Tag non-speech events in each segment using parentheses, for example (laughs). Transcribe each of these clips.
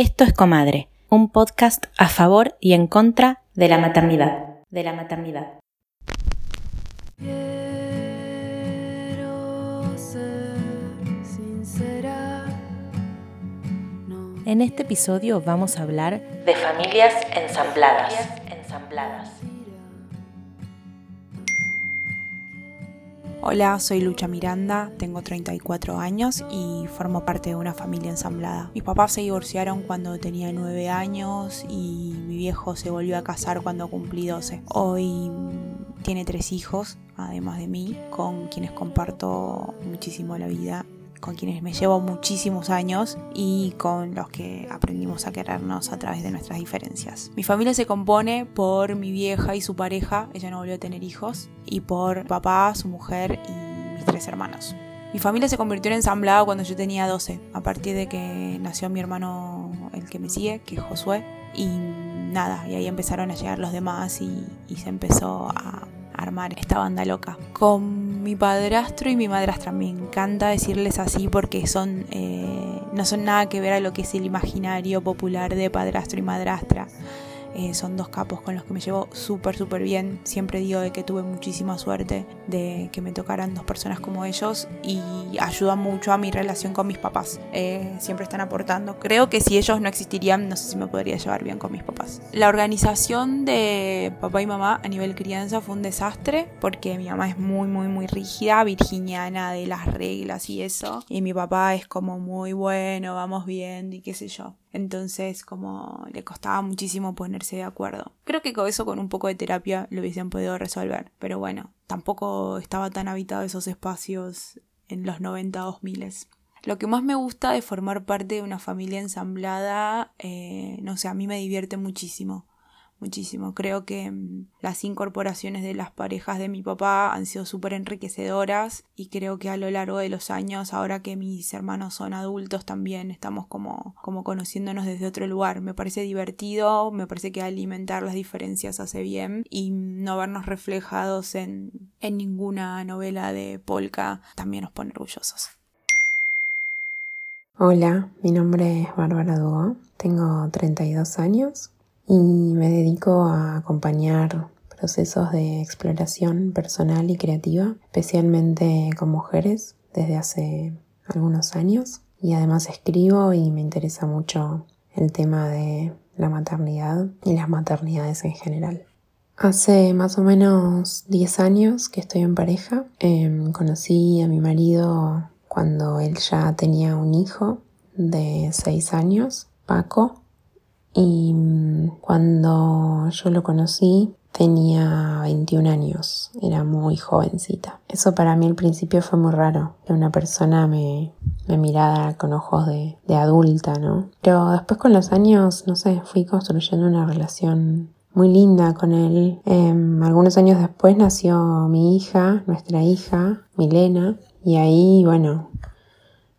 Esto es Comadre, un podcast a favor y en contra de la maternidad. De la maternidad. En este episodio vamos a hablar de familias ensambladas. ensambladas. Hola, soy Lucha Miranda, tengo 34 años y formo parte de una familia ensamblada. Mis papás se divorciaron cuando tenía 9 años y mi viejo se volvió a casar cuando cumplí 12. Hoy tiene tres hijos, además de mí, con quienes comparto muchísimo la vida con quienes me llevo muchísimos años y con los que aprendimos a querernos a través de nuestras diferencias. Mi familia se compone por mi vieja y su pareja, ella no volvió a tener hijos, y por papá, su mujer y mis tres hermanos. Mi familia se convirtió en ensamblada cuando yo tenía 12, a partir de que nació mi hermano, el que me sigue, que es Josué, y nada, y ahí empezaron a llegar los demás y se empezó a armar esta banda loca. Con mi padrastro y mi madrastra me encanta decirles así porque son eh, no son nada que ver a lo que es el imaginario popular de padrastro y madrastra. Eh, son dos capos con los que me llevo súper, súper bien. Siempre digo de que tuve muchísima suerte de que me tocaran dos personas como ellos y ayudan mucho a mi relación con mis papás. Eh, siempre están aportando. Creo que si ellos no existirían, no sé si me podría llevar bien con mis papás. La organización de papá y mamá a nivel crianza fue un desastre porque mi mamá es muy, muy, muy rígida, virginiana de las reglas y eso. Y mi papá es como muy bueno, vamos viendo y qué sé yo. Entonces, como le costaba muchísimo ponerse de acuerdo. Creo que con eso, con un poco de terapia, lo hubiesen podido resolver. Pero bueno, tampoco estaba tan habitado esos espacios en los 90 2000. Lo que más me gusta de formar parte de una familia ensamblada, eh, no sé, a mí me divierte muchísimo muchísimo. Creo que mm, las incorporaciones de las parejas de mi papá han sido súper enriquecedoras y creo que a lo largo de los años, ahora que mis hermanos son adultos también, estamos como, como conociéndonos desde otro lugar. Me parece divertido, me parece que alimentar las diferencias hace bien y no vernos reflejados en, en ninguna novela de Polka también nos pone orgullosos. Hola, mi nombre es Bárbara Duo, tengo 32 años y me dedico a acompañar procesos de exploración personal y creativa, especialmente con mujeres desde hace algunos años. Y además escribo y me interesa mucho el tema de la maternidad y las maternidades en general. Hace más o menos 10 años que estoy en pareja. Em, conocí a mi marido cuando él ya tenía un hijo de 6 años, Paco, y mm, cuando yo lo conocí tenía 21 años, era muy jovencita. Eso para mí al principio fue muy raro, que una persona me, me mirara con ojos de, de adulta, ¿no? Pero después con los años, no sé, fui construyendo una relación muy linda con él. Em, algunos años después nació mi hija, nuestra hija, Milena, y ahí, bueno,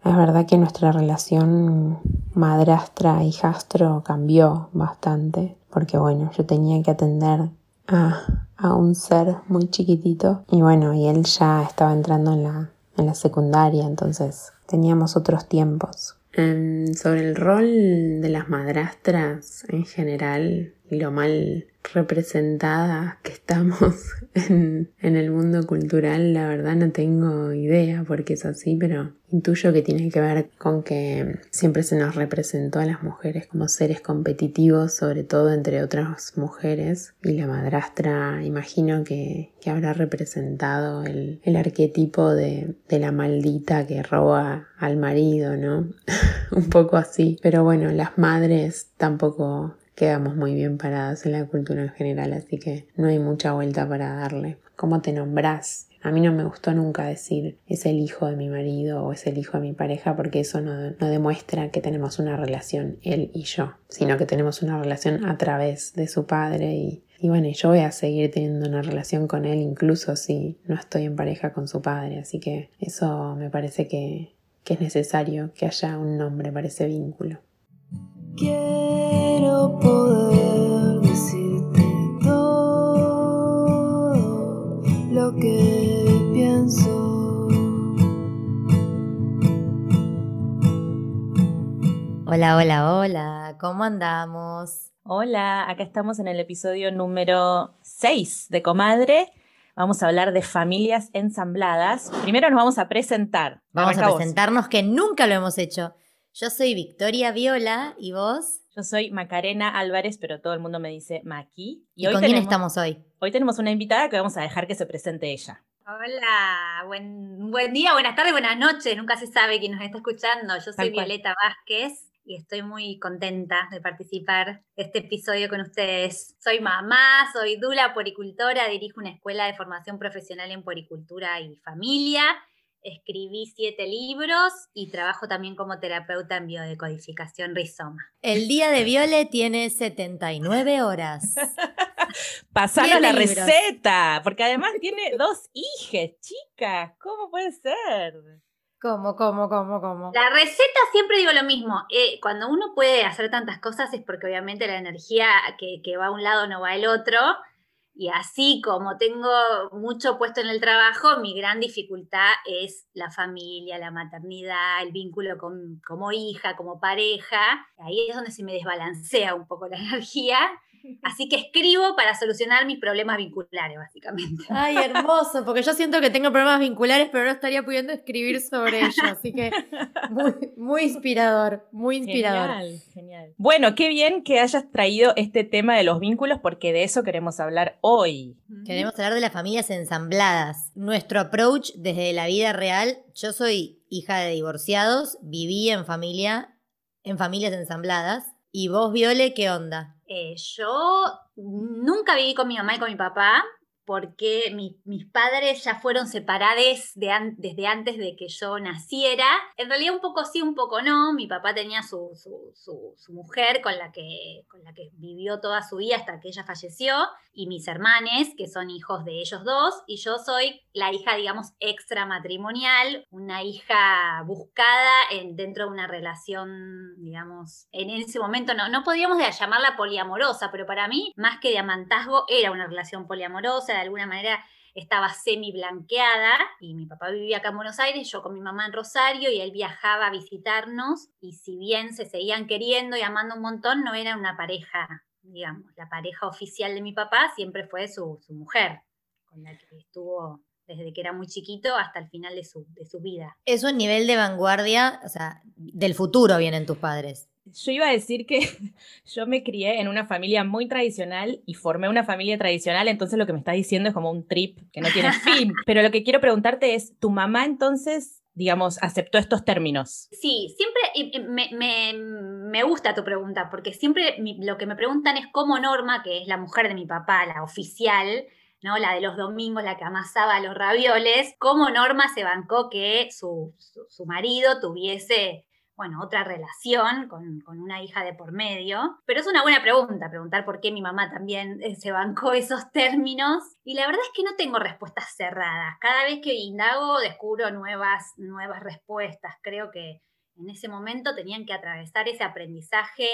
es verdad que nuestra relación madrastra-hijastro cambió bastante, porque bueno, yo tenía que atender a, a, un ser muy chiquitito y bueno, y él ya estaba entrando en la, en la secundaria, entonces teníamos otros tiempos. sobre el rol de las madrastras en general y lo mal representadas que estamos (laughs) en, en, el mundo cultural, la verdad no tengo idea porque es así, pero intuyo que tiene que ver con que siempre se nos representó a las mujeres como seres competitivos, sobre todo entre otras mujeres, y la madrastra imagino que, que habrá representado el, el arquetipo de, de la maldita que roba al marido, ¿no? (laughs) Un poco así, pero bueno, las madres tampoco quedamos muy bien paradas en la cultura en general, así que no hay mucha vuelta para darle. ¿Cómo te nombrás? A mí no me gustó nunca decir es el hijo de mi marido o es el hijo de mi pareja porque eso no, demuestra que tenemos una relación él y yo, sino que tenemos una relación a través de su padre y, y bueno, yo voy a seguir teniendo una relación con él incluso si no estoy en pareja con su padre, así que eso me parece que, que es necesario que haya un nombre para ese vínculo. Quiero poder decirte todo lo que pienso. Hola, hola, hola, ¿cómo andamos? Hola, acá estamos en el episodio número 6 de Comadre. Vamos a hablar de familias ensambladas. Primero nos vamos a presentar. Vamos Arranca a vos. presentarnos que nunca lo hemos hecho. Yo soy Victoria Viola y vos. Yo soy Macarena Álvarez, pero todo el mundo me dice Maki. ¿Y, con quién estamos hoy? Hoy tenemos una invitada que vamos a dejar que se presente ella. Hola, buen, buen día, buenas tardes, buenas noches. Nunca se sabe quién nos está escuchando. Yo soy. Violeta Vázquez y estoy muy contenta de participar de este episodio con ustedes. Soy mamá, soy dula poricultora, dirijo una escuela de formación profesional en poricultura y familia. Escribí siete libros y trabajo también como terapeuta en biodecodificación rizoma. El día de Viole tiene 79 horas. (laughs) Pasanos la libros. receta, porque además tiene dos hijas, chicas. ¿Cómo puede ser? ¿Cómo, cómo, cómo, cómo? La receta siempre digo lo mismo. eh, cuando uno puede hacer tantas cosas es porque obviamente la energía que, que va a un lado no va al otro. Y así como tengo mucho puesto en el trabajo, mi gran dificultad es la familia, la maternidad, el vínculo con, como hija, como pareja. Ahí es donde se me desbalancea un poco la (laughs) energía. (laughs) Así que escribo para solucionar mis problemas vinculares, básicamente. Ay, hermoso, porque yo siento que tengo problemas vinculares, pero no estaría pudiendo escribir sobre ello. Así que muy, muy inspirador, muy inspirador. Genial, genial. Bueno, qué bien que hayas traído este tema de los vínculos, porque de eso queremos hablar hoy. Queremos hablar de las familias ensambladas. Nuestro approach desde la vida real. Yo soy hija de divorciados, viví en familia, en familias ensambladas. ¿Y vos, Viole, qué onda? Eh, yo nunca viví con mi mamá y con mi papá porque mi- mis padres ya fueron separados de an- desde antes de que yo naciera. En realidad un poco sí, un poco no. Mi papá tenía su, su- su- su mujer con la, que, con la que vivió toda su vida hasta que ella falleció y mis hermanes, que son hijos de ellos dos, y yo soy la hija, digamos, extramatrimonial, una hija buscada en, dentro de una relación, digamos, en ese momento no, no podíamos de- llamarla poliamorosa, pero para mí, más que diamantazgo, era una relación poliamorosa, de alguna manera estaba semi blanqueada y mi papá vivía acá en Buenos Aires, yo con mi mamá en Rosario y él viajaba a visitarnos y si bien se seguían queriendo y amando un montón, no era una pareja, digamos, la pareja oficial de mi papá siempre fue su, su mujer, con la que estuvo desde que era muy chiquito hasta el final de su, de su vida. Es un nivel de vanguardia, o sea, del futuro vienen tus padres. Yo iba a decir que (laughs) yo me crié en una familia muy tradicional y formé una familia tradicional, entonces lo que me estás diciendo es como un trip que no tiene (laughs) fin. Pero lo que quiero preguntarte es, ¿tu mamá entonces, digamos, aceptó estos términos? Sí, siempre me, me- me gusta tu pregunta, porque siempre lo que me preguntan es cómo Norma, que es la mujer de mi papá, la oficial, ¿no? La de los domingos, la que amasaba los ravioles, cómo Norma se bancó que su, su- su marido tuviese, bueno, otra relación con, con una hija de por medio. Pero es una buena pregunta, preguntar por qué mi mamá también eh, se bancó (laughs) esos términos. Y la verdad es que no tengo respuestas cerradas. Cada vez que indago descubro nuevas, nuevas respuestas. Creo que en ese momento tenían que atravesar ese aprendizaje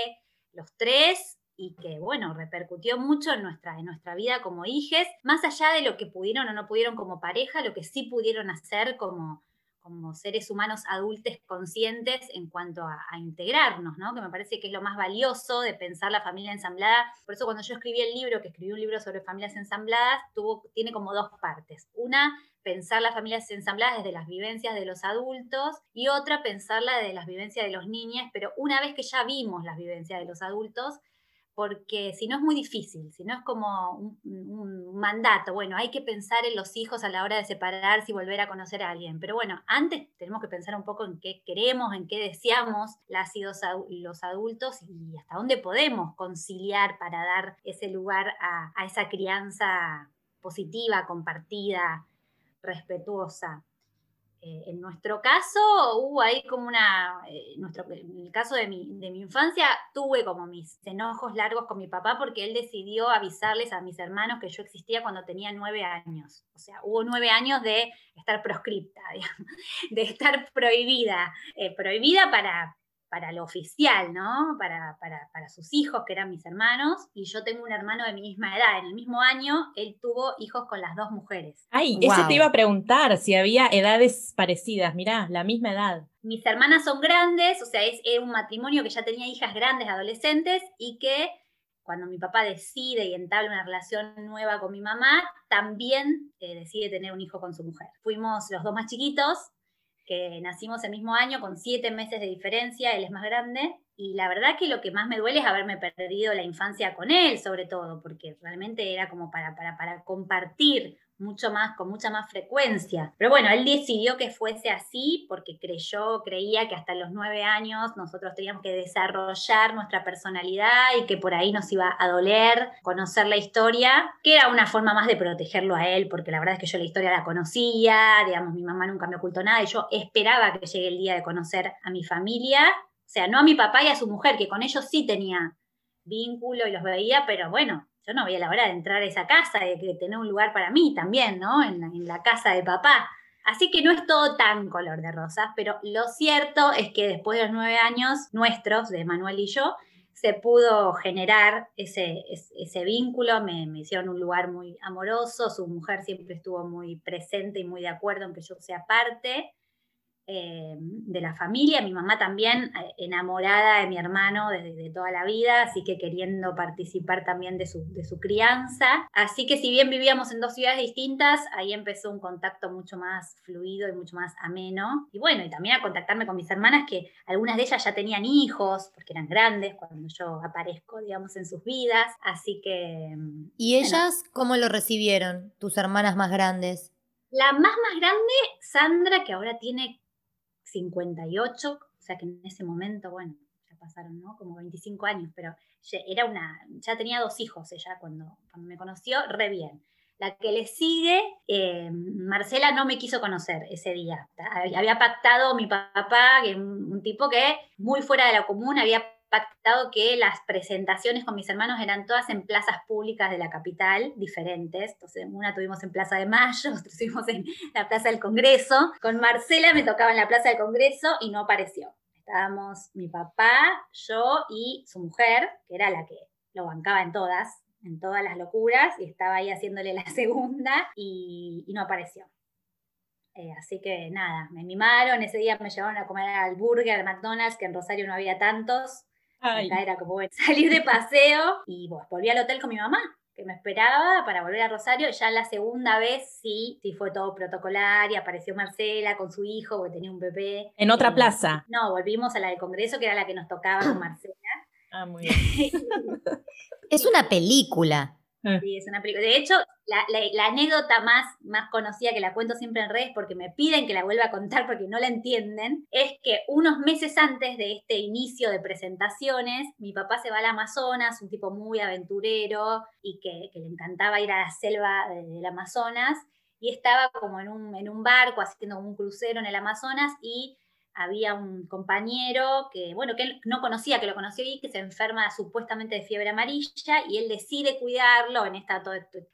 los tres y que, bueno, repercutió mucho en nuestra, en nuestra vida como hijes, más allá de lo que pudieron o no pudieron como pareja, lo que sí pudieron hacer como, como seres humanos adultos conscientes en cuanto a, integrarnos, ¿no? Que me parece que es lo más valioso de pensar la familia ensamblada. Por eso cuando yo escribí el libro, que escribí un libro sobre familias ensambladas, tuvo, tiene como dos partes. Una, pensar las familias ensambladas desde las vivencias de los adultos y otra, pensarla desde las vivencias de los niños, pero una vez que ya vimos las vivencias de los adultos, porque si no es muy difícil, si no es como un, mandato, bueno, hay que pensar en los hijos a la hora de separarse y volver a conocer a alguien, pero bueno, antes tenemos que pensar un poco en qué queremos, en qué deseamos las y los, adu- los adultos y hasta dónde podemos conciliar para dar ese lugar a esa crianza positiva, compartida, respetuosa. Eh, en nuestro caso, hubo ahí como una, eh, nuestro, en el caso de mi, de mi infancia, tuve como mis enojos largos con mi papá porque él decidió avisarles a mis hermanos que yo existía cuando tenía nueve años. O sea, hubo nueve años de estar proscripta, (laughs) de estar prohibida, eh, prohibida para, para lo oficial, ¿no? Para, para, para, sus hijos, que eran mis hermanos, y yo tengo un hermano de mi misma edad. En el mismo año, él tuvo hijos con las dos mujeres. Ay, eso te iba a preguntar, si había edades parecidas, mirá, la misma edad. Mis hermanas son grandes, o sea, es, un matrimonio que ya tenía hijas grandes, adolescentes, y que cuando mi papá decide y entabla una relación nueva con mi mamá, también eh, decide tener un hijo con su mujer. Fuimos los dos más chiquitos, que nacimos el mismo año con siete meses de diferencia, él es más grande, y la verdad que lo que más me duele es haberme perdido la infancia con él, sobre todo, porque realmente era como para, para, para compartir mucho más, con mucha más frecuencia. Pero bueno, él decidió que fuese así porque creyó, creía que hasta los nueve años nosotros teníamos que desarrollar nuestra personalidad y que por ahí nos iba a doler conocer la historia, que era una forma más de protegerlo a él, porque la verdad es que yo la historia la conocía, digamos, mi mamá nunca me ocultó nada y yo esperaba que llegue el día de conocer a mi familia, o sea, no a mi papá y a su mujer, que con ellos sí tenía vínculo y los veía, pero bueno, yo no veía la hora de entrar a esa casa y de tener un lugar para mí también, ¿no? En la, casa de papá. Así que no es todo tan color de rosas, pero lo cierto es que después de los nueve años nuestros, de Manuel y yo, se pudo generar ese, ese, vínculo, me, me, hicieron un lugar muy amoroso, su mujer siempre estuvo muy presente y muy de acuerdo en que yo sea parte, eh, de la familia, mi mamá también eh, enamorada de mi hermano desde toda la vida, así que queriendo participar también de su, de su crianza. Así que si bien vivíamos en dos ciudades distintas, ahí empezó un contacto mucho más fluido y mucho más ameno. Y bueno, y también a contactarme con mis hermanas, que algunas de ellas ya tenían hijos, porque eran grandes cuando yo aparezco, digamos, en sus vidas. Así que... Mm, ¿Y ellas cómo lo recibieron, tus hermanas más grandes? La más más grande, Sandra, que ahora tiene 58, o sea que en ese momento, bueno, ya pasaron, ¿no? Como 25 años, pero era una, ya tenía dos hijos ella cuando, me conoció, re bien. La que le sigue, eh, Marcela no me quiso conocer ese día. Había pactado mi papá, un, un tipo que muy fuera de la común, había pactado que las presentaciones con mis hermanos eran todas en plazas públicas de la capital, diferentes. Entonces, una tuvimos en Plaza de Mayo, (laughs) otra tuvimos en la Plaza del Congreso. Con Marcela me tocaba en la Plaza del Congreso y no apareció. Estábamos mi papá, yo y su mujer, que era la que lo bancaba en todas, en todas las locuras, y estaba ahí haciéndole la (laughs) segunda y, no apareció. Eh, así que nada, me mimaron, ese día me llevaron a comer al burger, al McDonald's, que en Rosario no había tantos, era como (laughs) salir de paseo y volví al hotel con mi mamá, que me esperaba para volver a Rosario. Ya la segunda vez sí, sí fue todo protocolar y apareció Marcela con su hijo, que tenía un bebé. ¿En otra plaza? No, volvimos a la del Congreso, que era la que nos tocaba con (coughs) Marcela. Ah, muy bien. (laughs) es una película. Eh. Sí, es una película. De hecho, la, anécdota más, más conocida que la cuento siempre en redes porque me piden que la vuelva a contar porque no la entienden, es que unos meses antes de este inicio de presentaciones, mi papá se va al Amazonas, un tipo muy aventurero y que, le encantaba ir a la selva del Amazonas, y estaba como en un, en un barco haciendo un crucero en el Amazonas y había un compañero que, bueno, que él no conocía, que lo conoció y que se enferma supuestamente de fiebre amarilla y él decide cuidarlo en esta,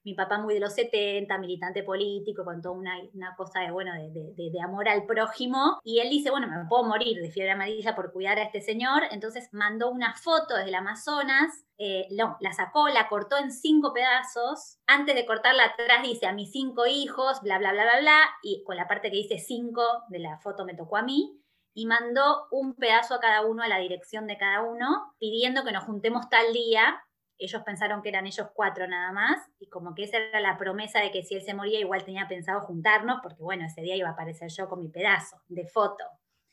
mi papá muy de los 70, militante político, con toda una, una cosa de, bueno, de, de, de, amor al prójimo y él dice, bueno, me puedo morir de fiebre amarilla por cuidar a este señor, entonces mandó una foto desde el Amazonas eh, no, la sacó, la cortó en cinco pedazos. Antes de cortarla atrás dice a mis cinco hijos, bla, bla, bla, bla, bla, y con la parte que dice cinco de la foto me tocó a mí y mandó un pedazo a cada uno a la dirección de cada uno, pidiendo que nos juntemos tal día. Ellos pensaron que eran ellos cuatro nada más, y como que esa era la promesa de que si él se moría, igual tenía pensado juntarnos, porque bueno, ese día iba a aparecer yo con mi pedazo de foto.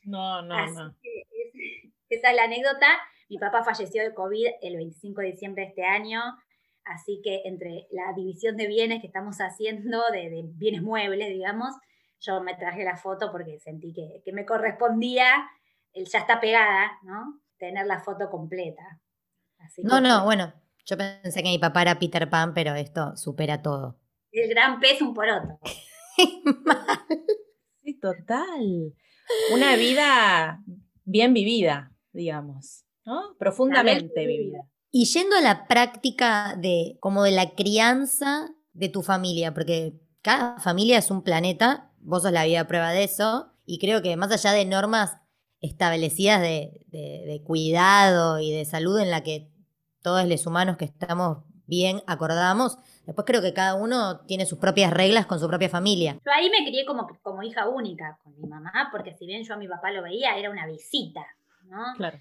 No, no, no. (laughs) esa es la anécdota. Mi papá falleció de COVID el 25 de diciembre de este año, así que entre la división de bienes que estamos haciendo, de, de bienes muebles, digamos, yo me traje la foto porque sentí que, me correspondía, el ya está pegada, ¿no? Tener la foto completa. no, no, bueno, yo pensé que mi papá era Peter Pan, pero esto supera todo. El gran pez un poroto. (laughs) sí, total. Una vida bien vivida, digamos, ¿no? Profundamente vivida. Y yendo a la práctica de como de la crianza de tu familia, porque cada familia es un planeta vos sos la vida prueba de eso. Y creo que más allá de normas establecidas de, de- de cuidado y de salud en la que todos los humanos que estamos bien acordamos. Después creo que cada uno tiene sus propias reglas con su propia familia. Yo ahí me crié como, como hija única con mi mamá, porque si bien yo a mi papá lo veía, era una visita, ¿no? Claro.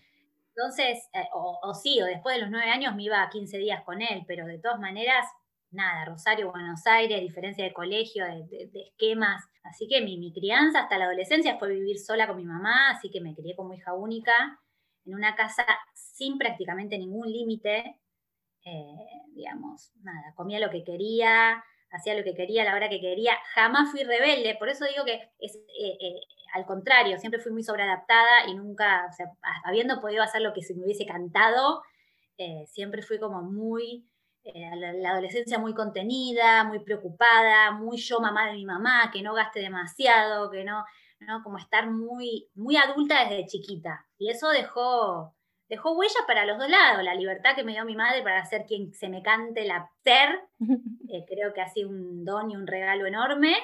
Entonces, eh, o, o sí, o después de los nueve años me iba a 15 días con él, pero de todas maneras, nada, Rosario, Buenos Aires, diferencia de colegio, de, de- esquemas. Así que mi, mi crianza hasta la adolescencia fue vivir sola con mi mamá, así que me crié como hija única en una casa sin prácticamente ningún límite. eh, digamos, nada, comía lo que quería, hacía lo que quería la hora que quería. Jamás fui rebelde, por eso digo que es eh, eh, al contrario, siempre fui muy sobreadaptada y nunca, o sea, habiendo podido hacer lo que se me hubiese cantado, eh, siempre fui como muy, eh, la, la adolescencia muy contenida, muy preocupada, muy yo mamá de mi mamá, que no gaste demasiado, que no, ¿no? Como estar muy, muy adulta desde chiquita. Y eso dejó, dejó huella para los dos lados, la libertad que me dio mi madre para ser quien se me cante la ser, (laughs) eh, creo que ha sido un don y un regalo enorme.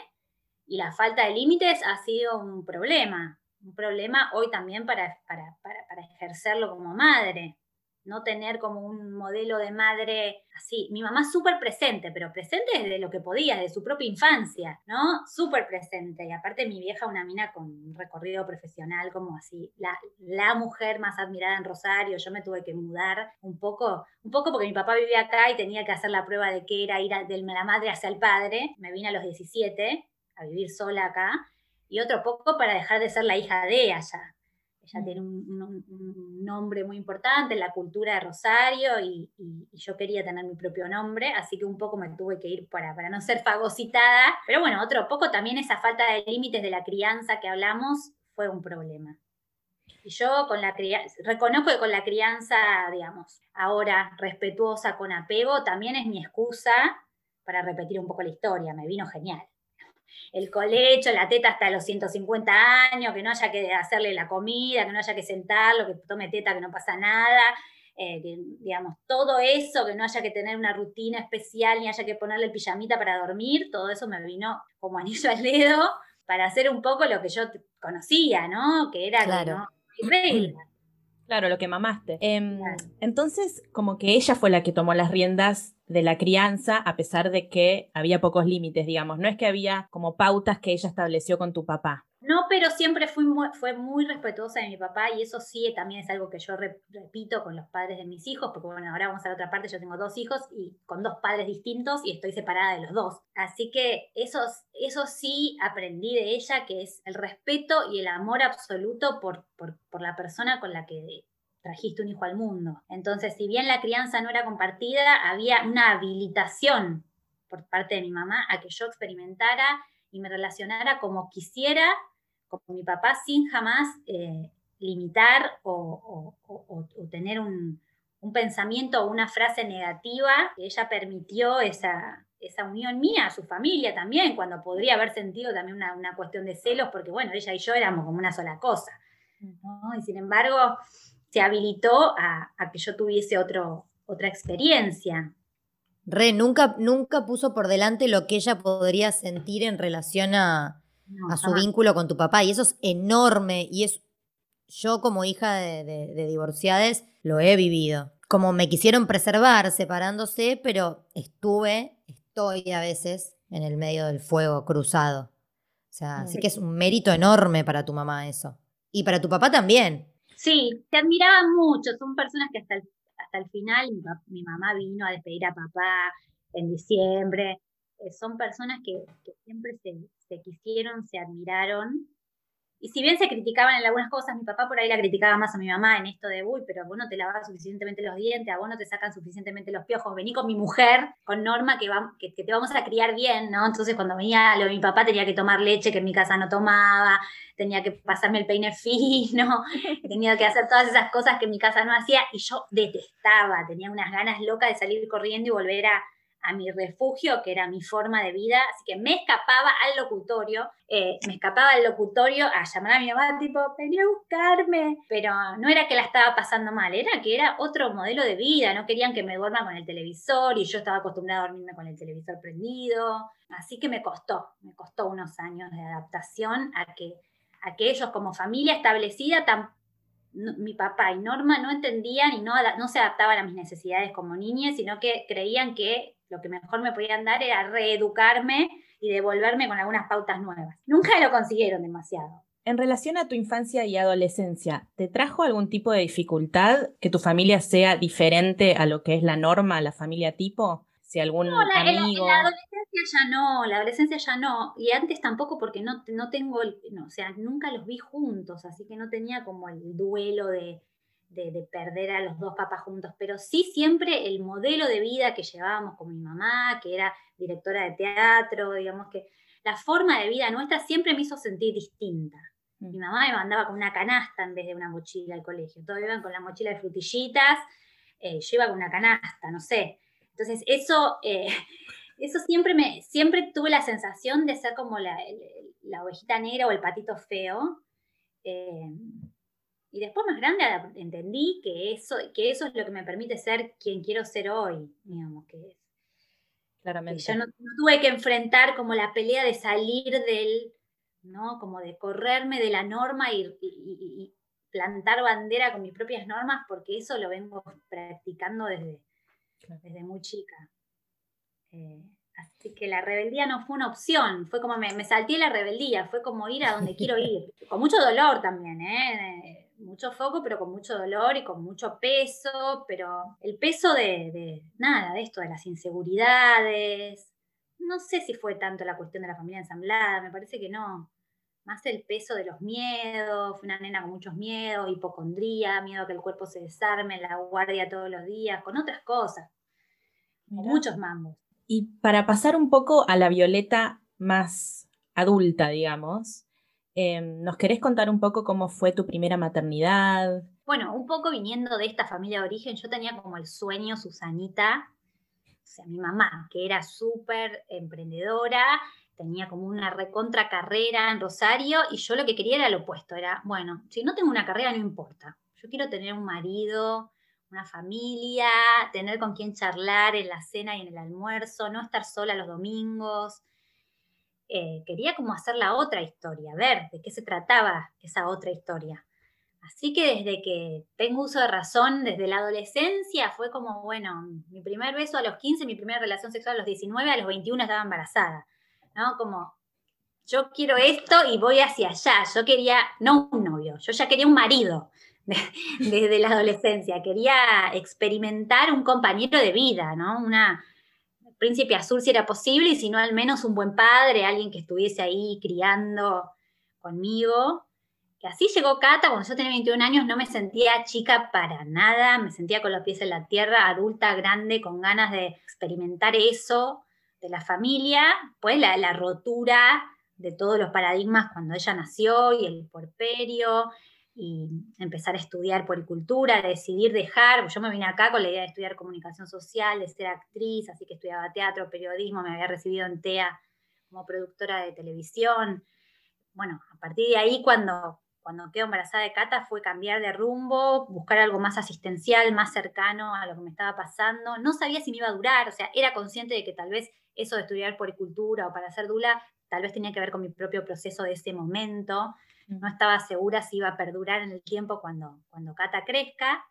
Y la falta de límites ha sido un problema. Un problema hoy también para, para, para, para ejercerlo como madre. No tener como un modelo de madre así. Mi mamá súper presente, pero presente desde lo que podía, desde su propia infancia, ¿no? Súper presente. Y aparte mi vieja, una mina con un recorrido profesional como así, la, la mujer más admirada en Rosario. Yo me tuve que mudar un poco, un poco porque mi papá vivía acá y tenía que hacer la prueba de qué era ir a- de la madre hacia el padre. Me vine a los 17 a vivir sola acá. Y otro poco para dejar de ser la hija de allá. Ella tiene un, un- un nombre muy importante en la cultura de Rosario y, y- y yo quería tener mi propio nombre, así que un poco me tuve que ir para, para no ser fagocitada. Pero bueno, otro poco también esa falta de límites de la crianza que hablamos fue un problema. Y yo con la crianza, reconozco que con la crianza, digamos, ahora respetuosa con apego, también es mi excusa para repetir un poco la historia, me vino genial el colecho, la teta hasta los 150 años, que no haya que hacerle la comida, que no haya que sentarlo, que tome teta, que no pasa nada, eh, que, digamos, todo eso, que no haya que tener una rutina especial, ni haya que ponerle pijamita para dormir, todo eso me vino como anillo al dedo para hacer un poco lo que yo conocía, ¿no? Que era Claro. que no. Claro, lo que mamaste. Em, Claro. Entonces, como que ella fue la que tomó las riendas de la crianza, a pesar de que había pocos límites, digamos. No es que había como pautas que ella estableció con tu papá. No, pero siempre fui muy, fue muy respetuosa de mi papá y eso sí también es algo que yo re- repito con los padres de mis hijos, porque bueno, ahora vamos a la otra parte, yo tengo dos hijos y con dos padres distintos y estoy separada de los dos. Así que eso, eso sí aprendí de ella, que es el respeto y el amor absoluto por, por, por la persona con la que trajiste un hijo al mundo. Entonces, si bien la crianza no era compartida, había una habilitación por parte de mi mamá a que yo experimentara y me relacionara como quisiera con mi papá sin jamás eh, limitar o, o- o- o tener un, un pensamiento o una frase negativa. Ella permitió esa, esa unión mía, a su familia también, cuando podría haber sentido también una, una cuestión de celos, porque bueno, ella y yo éramos como una sola cosa. ¿no? Y sin embargo, se habilitó a, a que yo tuviese otro, otra experiencia. Re, nunca, nunca puso por delante lo que ella podría sentir en relación a, No, a su vínculo con tu papá. Y eso es enorme. Y es. Yo, como hija de, de, de divorciades, lo he vivido. Como me quisieron preservar separándose, pero estuve, estoy a veces en el medio del fuego cruzado. O sea, así Sí. que es un mérito enorme para tu mamá eso. Y para tu papá también. Sí, te admiraban mucho, son personas que hasta el, hasta el final, mi, mi mamá vino a despedir a papá en diciembre, eh, son personas que, que siempre se, se quisieron, se admiraron. Y si bien se criticaban en algunas cosas, mi papá por ahí la criticaba más a mi mamá en esto de, uy, pero vos no te lavas suficientemente los dientes, a vos no te sacan suficientemente los piojos, vení con mi mujer, con Norma, que, va, que, que te vamos a criar bien, ¿no? Entonces cuando venía lo de mi papá tenía que tomar leche que en mi casa no tomaba, tenía que pasarme el peine (laughs) fino, tenía que hacer todas esas cosas que en mi casa no hacía y yo detestaba, tenía unas ganas locas de salir corriendo y volver a, a mi refugio, que era mi forma de vida, así que me escapaba al locutorio, eh, me escapaba al locutorio a llamar a mi mamá, tipo, vení a buscarme, pero no era que la estaba pasando mal, era que era otro modelo de vida, no querían que me duerma con el televisor y yo estaba acostumbrada a dormirme con el televisor prendido, así que me costó, me costó unos años de adaptación a que a que ellos como familia establecida, mi papá y Norma no entendían y no, no se adaptaban a mis necesidades como niña, sino que creían que lo que mejor me podían dar era reeducarme y devolverme con algunas pautas nuevas. Nunca lo consiguieron demasiado. En relación a tu infancia y adolescencia, ¿te trajo algún tipo de dificultad que tu familia sea diferente a lo que es la norma, la familia tipo? Si algún no, la, amigo... la, adolescencia ya no, la adolescencia ya no, y antes tampoco porque no, no tengo, no, o sea, nunca los vi juntos, así que no tenía como el duelo de, de, perder a los dos papás juntos, pero sí siempre el modelo de vida que llevábamos con mi mamá, que era directora de teatro, digamos que la forma de vida nuestra siempre me hizo sentir distinta. Mm. Mi mamá me mandaba con una canasta en vez de una mochila al colegio. Todos iban con la mochila de frutillitas, eh, yo iba con una canasta, no sé. Entonces, eso, eh, (laughs) eso siempre me, siempre tuve la sensación de ser como la, la ovejita negra o el patito feo. Eh, y después más grande entendí que eso, que eso es lo que me permite ser quien quiero ser hoy, digamos, que es. Claramente. yo no, tuve que enfrentar como la pelea de salir del, ¿no? Como de correrme de la norma y, plantar bandera con mis propias normas, porque eso lo vengo practicando desde, desde muy chica. Eh, así que la rebeldía no fue una opción, fue como me, me salté la rebeldía, fue como ir a donde quiero ir, (laughs) con mucho dolor también, ¿eh? Mucho foco, pero con mucho dolor y con mucho peso, pero el peso de, nada, de esto, de las inseguridades, no sé si fue tanto la cuestión de la familia ensamblada, me parece que no, más el peso de los miedos, fue una nena con muchos miedos, hipocondría, miedo a que el cuerpo se desarme, la guardia todos los días, con otras cosas, muchos mambos. Y para pasar un poco a la Violeta más adulta, digamos, Em, ¿Nos querés contar un poco cómo fue tu primera maternidad? Bueno, un poco viniendo de esta familia de origen, yo tenía como el sueño, Susanita, o sea, mi mamá, que era súper emprendedora, tenía como una recontra carrera en Rosario y yo lo que quería era lo opuesto, era, bueno, si no tengo una carrera no importa, yo quiero tener un marido, una familia, tener con quien charlar en la cena y en el almuerzo, no estar sola los domingos, eh, quería como hacer la otra historia, ver de qué se trataba esa otra historia. Así que desde que tengo uso de razón, desde la adolescencia, fue como, bueno, mi primer beso a los 15, mi primera relación sexual a los 19, a los 21 estaba embarazada, ¿no? Como, yo quiero esto y voy hacia allá. Yo quería, no un novio, yo ya quería un marido (laughs) desde la adolescencia. Quería experimentar un compañero de vida, ¿no? Una, príncipe azul si era posible y si no al menos un buen padre, alguien que estuviese ahí criando conmigo. Y así llegó Cata, cuando yo tenía 21 años no me sentía chica para nada, me sentía con los pies en la tierra, adulta, grande, con ganas de experimentar eso de la familia, pues la, la rotura de todos los paradigmas cuando ella nació y el porperio, y empezar a estudiar policultura, decidir dejar, yo me vine acá con la idea de estudiar comunicación social, de ser actriz, así que estudiaba teatro, periodismo, me había recibido en TEA como productora de televisión. Bueno, a partir de ahí cuando, cuando quedo embarazada de Cata fue cambiar de rumbo, buscar algo más asistencial, más cercano a lo que me estaba pasando. No sabía si me iba a durar, o sea, era consciente de que tal vez eso de estudiar policultura o para ser dula, tal vez tenía que ver con mi propio proceso de ese momento no estaba segura si iba a perdurar en el tiempo cuando, cuando Cata crezca,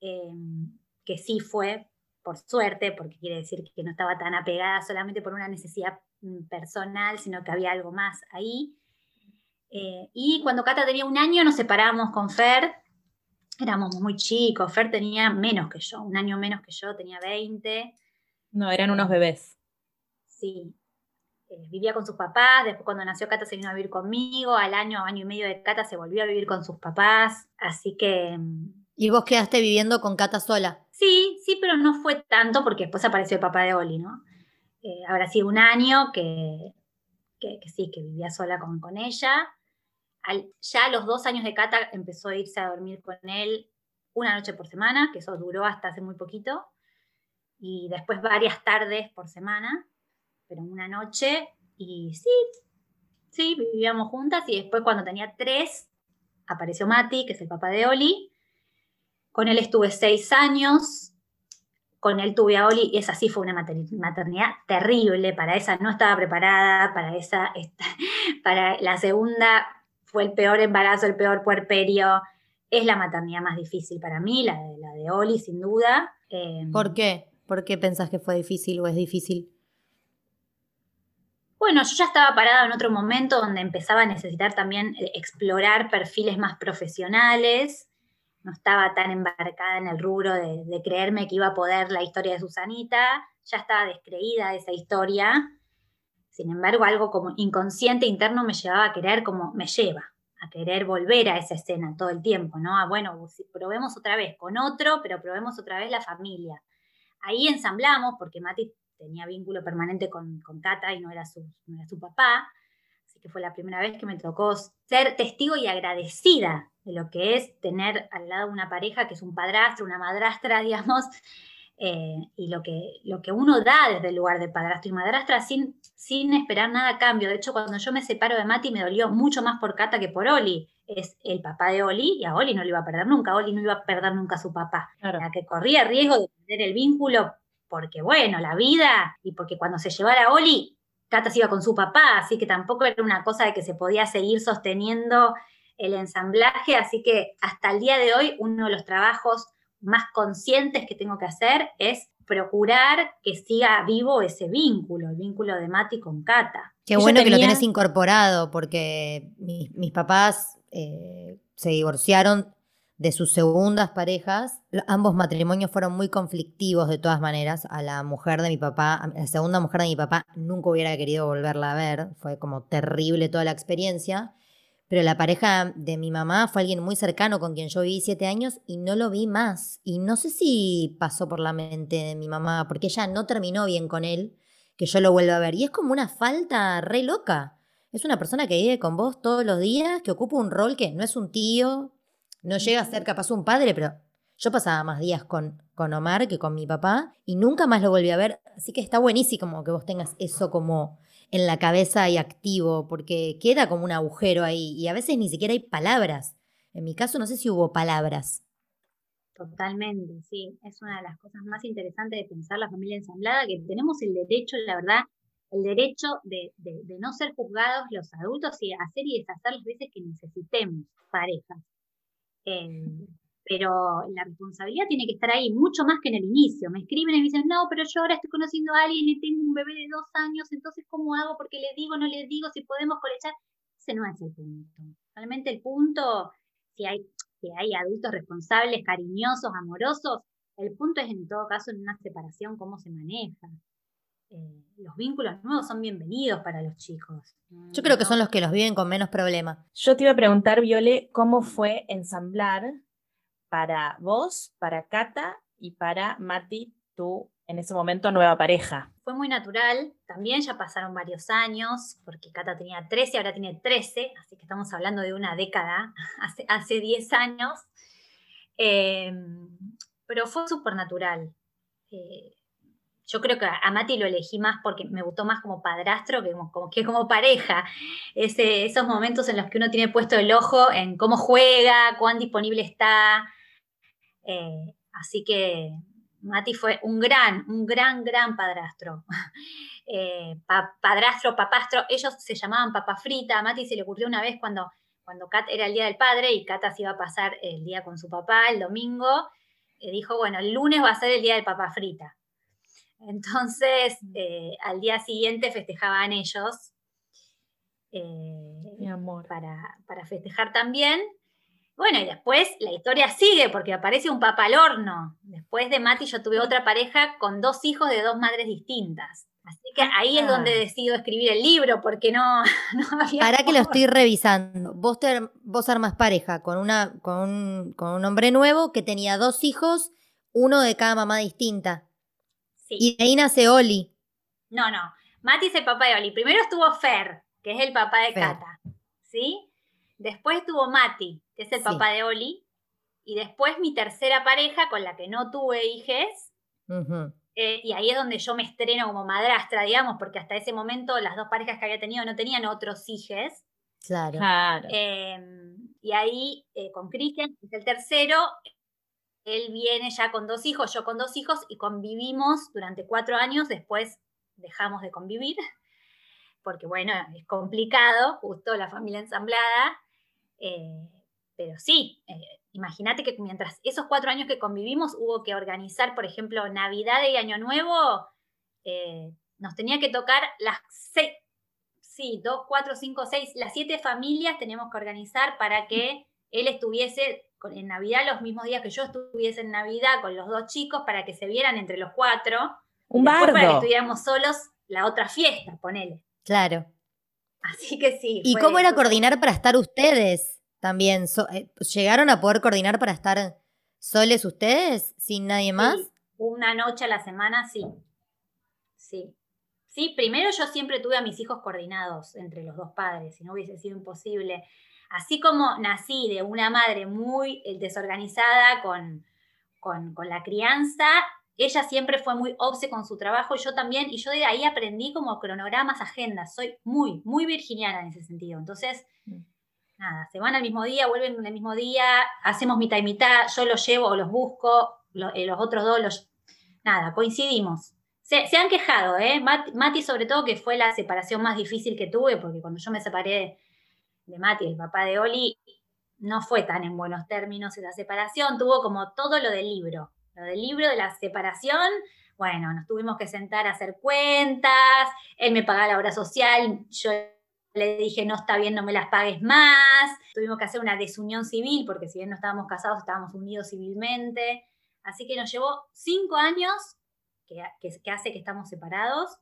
em, que sí fue, por suerte, porque quiere decir que no estaba tan apegada solamente por una necesidad mm, personal, sino que había algo más ahí. Eh, y cuando Cata tenía un año nos separamos con Fer, éramos muy chicos, Fer tenía menos que yo, un año menos que yo, tenía 20. No, eran unos bebés. Sí, eh, vivía con sus papás, después cuando nació Cata se vino a vivir conmigo, al año, año y medio de Cata se volvió a vivir con sus papás, así que... Mm, ¿Y vos quedaste viviendo con Cata sola? Sí, sí, pero no fue tanto porque después apareció el papá de Oli, ¿no? Eh, habrá sido un año que, que, sí, que vivía sola con, con ella. ya a los dos años de Cata empezó a irse a dormir con él una noche por semana, que eso duró hasta hace muy poquito, y después varias tardes por semana pero una noche y sí, sí, vivíamos juntas y después cuando tenía tres apareció Mati, que es el papá de Oli. Con él estuve seis años, con él tuve a Oli y esa sí fue una maternidad terrible, para esa no estaba preparada, para esa, (laughs) para la segunda fue el peor embarazo, el peor puerperio. Es la maternidad más difícil para mí, la de, la de Oli, sin duda. Eh, ¿Por qué? ¿Por qué pensás que fue difícil o es difícil? Bueno, yo ya estaba parada en otro momento donde empezaba a necesitar también eh, explorar perfiles más profesionales. No estaba tan embarcada en el rubro de, de creerme que iba a poder la historia de Susanita. Ya estaba descreída de esa historia. Sin embargo, algo como inconsciente interno me llevaba a querer como me lleva, a querer volver a esa escena todo el tiempo, ¿no? A bueno, probemos otra vez con otro, pero probemos otra vez la familia. Ahí ensamblamos, porque Mati tenía vínculo permanente con, con Cata y no era, su, no era su papá, así que fue la primera vez que me tocó ser testigo y agradecida de lo que es tener al lado una pareja que es un padrastro, una madrastra, (laughs) digamos, eh, y lo que, lo que uno da desde el lugar de padrastro y madrastra sin, sin esperar nada a cambio. De hecho, cuando yo me separo de Mati me dolió mucho más por Cata que por Oli. Es el papá de Oli y a Oli no lo iba a perder nunca. Oli no iba a perder nunca a su papá. La que corría riesgo de perder el vínculo porque, bueno, la vida y porque cuando se llevara a Oli, Cata se iba con su papá, así que tampoco era una cosa de que se podía seguir sosteniendo el ensamblaje. Así que hasta el día de hoy, uno de los trabajos más conscientes que tengo que hacer es procurar que siga vivo ese vínculo, el vínculo de Mati con Cata. Qué bueno que lo tenés incorporado, porque mis, papás eh, se divorciaron de sus segundas parejas. Ambos matrimonios fueron muy conflictivos de todas maneras. A la mujer de mi papá, la segunda mujer de mi papá, nunca hubiera querido volverla a ver. Fue como terrible toda la experiencia pero la pareja de mi mamá fue alguien muy cercano con quien yo viví siete años y no lo vi más. Y no sé si pasó por la mente de mi mamá, porque ella no terminó bien con él, que yo lo vuelva a ver. Y es como una falta re loca. Es una persona que vive con vos todos los días, que ocupa un rol que no es un tío, no llega a ser capaz un padre, pero yo pasaba más días con, con Omar que con mi papá y nunca más lo volví a ver. Así que está buenísimo que vos tengas eso como en la cabeza y activo, porque queda como un agujero ahí y a veces ni siquiera hay palabras. En mi caso no sé si hubo palabras. Totalmente, sí. Es una de las cosas más interesantes de pensar la familia ensamblada, que tenemos el derecho, la verdad, el derecho de, no ser juzgados los adultos y hacer y deshacer las veces que necesitemos parejas. Eh, pero la responsabilidad tiene que estar ahí mucho más que en el inicio. Me escriben y me dicen, no, pero yo ahora estoy conociendo a alguien y tengo un bebé de dos años, entonces ¿cómo hago? Porque le digo, no le digo, si podemos colechar. Ese no es el punto. Realmente el punto, si hay, si hay adultos responsables, cariñosos, amorosos, el punto es en todo caso en una separación cómo se maneja. Eh, los vínculos nuevos son bienvenidos para los chicos. Yo creo que son los que los viven con menos problema. Yo te iba a preguntar, Viole, ¿cómo fue ensamblar para vos, para Cata y para Mati, tu en ese momento nueva pareja? Fue muy natural, también ya pasaron varios años, porque Cata tenía 13, ahora tiene 13, así que estamos hablando de una década, (laughs) hace, hace 10 años, em, pero fue súper natural. Eh, yo creo que a Mati lo elegí más porque me gustó más como padrastro que como, que como (laughs) pareja. Esos momentos en los que uno tiene puesto el ojo en cómo juega, cuán disponible está, eh, así que Mati fue un gran, un gran, gran padrastro. (laughs) Eh, padrastro, papastro, ellos se llamaban papa frita. A Mati se le ocurrió una vez cuando, cuando Kat era el día del padre y Cata se iba a pasar el día con su papá el domingo. Eh, dijo, bueno, el lunes va a ser el día del papa frita. Entonces, al día siguiente festejaban ellos. Mi amor. Para, para festejar también. Bueno, y después la historia sigue porque aparece un papá al horno. Después de Mati yo tuve otra pareja con dos hijos de dos madres distintas. Así que ahí es donde ah. decido escribir el libro porque no, (laughs) no había... Para que lo estoy revisando. Vos, vos armas pareja con, una, con, un, con un hombre nuevo que tenía dos hijos, uno de cada mamá distinta. Sí. Y de ahí nace Oli. No, no. Mati es el papá de Oli. Primero estuvo Fer, que es el papá de Cata. ¿Sí? Después estuvo Mati, que es el papá de Oli. Y después mi tercera pareja, con la que no tuve hijes. Eh, y ahí es donde yo me estreno como madrastra, digamos, porque hasta ese momento las dos parejas que había tenido no tenían otros hijes. Claro. Em, y ahí eh, con Cristian, que es el tercero, él viene ya con dos hijos, yo con dos hijos, y convivimos durante cuatro años, después dejamos de convivir, (laughs) porque bueno, es complicado, justo la familia ensamblada, Eh, pero sí, eh, imagínate que mientras esos cuatro años que convivimos hubo que organizar, por ejemplo, Navidad y Año Nuevo, eh, nos tenía que tocar las seis, sí, dos, cuatro, cinco, seis, las siete familias teníamos que organizar para que él estuviese en Navidad los mismos días que yo estuviese en Navidad con los dos chicos para que se vieran entre los cuatro. Un Para que bardo. estuviéramos solos la otra fiesta, ponele. Claro. Así que sí. ¿Y cómo era coordinar para estar ustedes también? So- eh, ¿Llegaron a poder coordinar para estar soles ustedes sin nadie más? Sí, una noche a la semana, sí. Sí. Sí, primero yo siempre tuve a mis hijos coordinados entre los dos padres, si no hubiese sido imposible. Así como nací de una madre muy eh, desorganizada con, con, con la crianza, ella siempre fue muy obse con su trabajo, y yo también, y yo de ahí aprendí como cronogramas, agendas. Soy muy, muy virginiana en ese sentido. Entonces, nada, se van al mismo día, vuelven el mismo día, hacemos mitad y mitad, yo los llevo o los busco, lo- eh, los otros dos los... Nada, coincidimos. Se, se han quejado, ¿eh? Mat- Mati sobre todo, que fue la separación más difícil que tuve, porque cuando yo me separé de, Mati, el papá de Oli, no fue tan en buenos términos esa separación, tuvo como todo lo del libro, lo del libro de la separación, bueno, nos tuvimos que sentar a hacer cuentas, él me pagaba la obra social, yo le dije, no está bien, no me las pagues más. Tuvimos que hacer una desunión civil, porque si bien no estábamos casados, estábamos unidos civilmente. Así que nos llevó cinco años, que hace que estamos separados,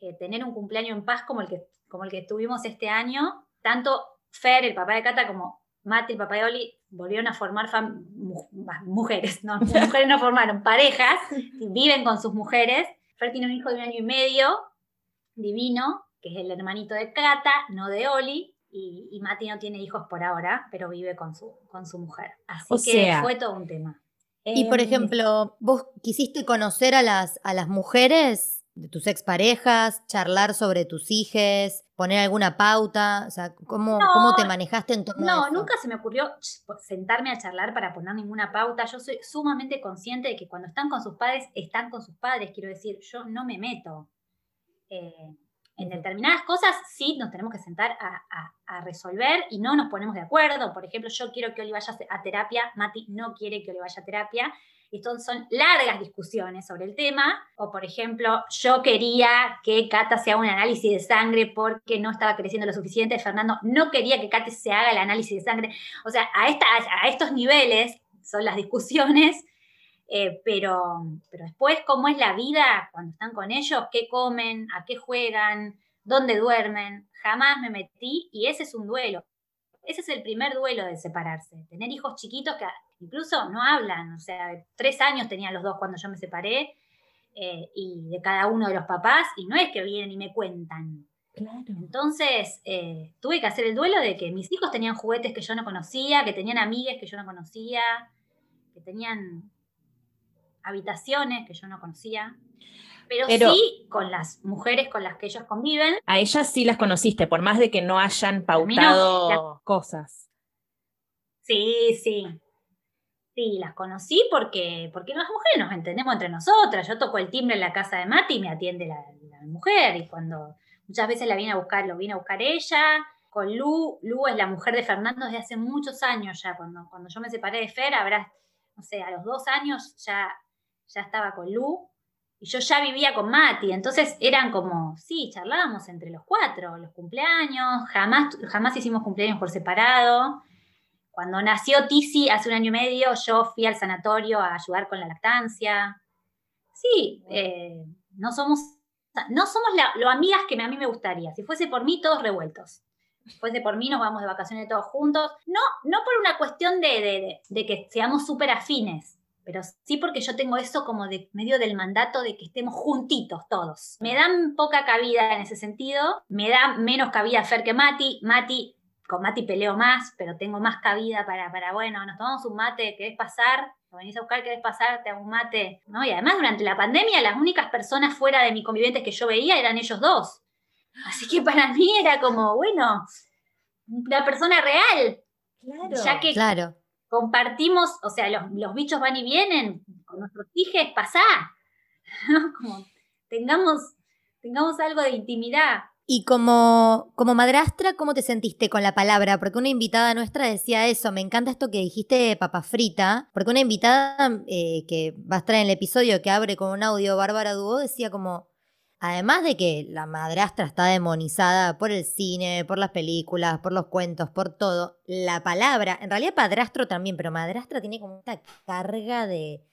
eh, tener un cumpleaños en paz como el, que, como el que tuvimos este año. Tanto Fer, el papá de Cata, como Mati, el papá de Oli, volvieron a formar fam- mu- mujeres, no, (laughs) mujeres no formaron, parejas, viven con sus mujeres. Fer tiene un hijo de un año y medio, divino, que es el hermanito de Cata, no de Oli, y, y Mati no tiene hijos por ahora, pero vive con su, con su mujer. Así O que sea- fue todo un tema. Y por Em, ejemplo, vos quisiste conocer a las, a las mujeres de tus exparejas, charlar sobre tus hijes, poner alguna pauta, o sea, ¿cómo, No, cómo te manejaste en torno a No, eso? nunca se me ocurrió ch, sentarme a charlar para poner ninguna pauta. Yo soy sumamente consciente de que cuando están con sus padres, están con sus padres. Quiero decir, yo no me meto. Eh, en determinadas cosas sí nos tenemos que sentar a, a- a resolver y no nos ponemos de acuerdo. Por ejemplo, yo quiero que Oli vaya a terapia, Mati no quiere que Oli vaya a terapia. Esto son largas discusiones sobre el tema. O, por ejemplo, yo quería que Cata se haga un análisis de sangre porque no estaba creciendo lo suficiente. Fernando no quería que Cata se haga el análisis de sangre. O sea, a estos niveles son las discusiones. eh, pero, pero después, ¿cómo es la vida cuando están con ellos? ¿Qué comen? ¿A qué juegan? ¿Dónde duermen? Jamás me metí y ese es un duelo. Ese es el primer duelo de separarse. Tener hijos chiquitos que incluso no hablan. O sea, tres años tenían los dos cuando yo me separé eh, y de cada uno de los papás y no es que vienen y me cuentan. Claro. Entonces, eh, tuve que hacer el duelo de que mis hijos tenían juguetes que yo no conocía, que tenían amigas que yo no conocía, que tenían habitaciones que yo no conocía. Pero, Pero- sí con las mujeres con las que ellos conviven. A ellas sí las conociste, por más de que no hayan mí no, pautado cosas. Sí, sí. Sí, las conocí porque, porque las mujeres nos entendemos entre nosotras. Yo toco el timbre en la casa de Mati y me atiende la, mujer. Y cuando muchas veces la vine a buscar, lo vine a buscar ella. Con Lu, Lu es la mujer de Fernando desde hace muchos años ya. Cuando, cuando yo me separé de Fer, habrá, no sé, a los dos años ya, ya estaba con Lu. Y yo ya vivía con Mati. Entonces eran como, sí, charlábamos entre los cuatro, los cumpleaños. Jamás, jamás hicimos cumpleaños por separado. Cuando nació Tizi hace un año y medio, yo fui al sanatorio a ayudar con la lactancia. Sí, eh, no somos, no somos la- lo amigas que a mí me gustaría. Si fuese por mí, todos revueltos. Si fuese por mí, nos vamos de vacaciones todos juntos. No, no por una cuestión de, de- de- que seamos súper afines, pero sí porque yo tengo eso como de medio del mandato de que estemos juntitos todos. Me dan poca cabida en ese sentido, me da menos cabida Fer que Mati. Mati con Mati peleo más, pero tengo más cabida para, para, bueno, nos tomamos un mate, ¿querés pasar? Lo venís a buscar, ¿querés pasar? Te hago un mate, ¿no? Y además durante la pandemia las únicas personas fuera de mis convivientes que yo veía eran ellos dos. Así que para mí era como, bueno, una persona real, Claro. ya que Claro. compartimos, o sea, los, los bichos van y vienen, con nuestros hijos pasá, (laughs) ¿no? Como tengamos, tengamos algo de intimidad. Y como, como madrastra, ¿cómo te sentiste con la palabra? Porque una invitada nuestra decía eso, me encanta esto que dijiste papa frita, porque una invitada eh, que va a estar en el episodio que abre con un audio Bárbara Dúo decía como, además de que la madrastra está demonizada por el cine, por las películas, por los cuentos, por todo, la palabra, en realidad padrastro también, pero madrastra tiene como esta carga de,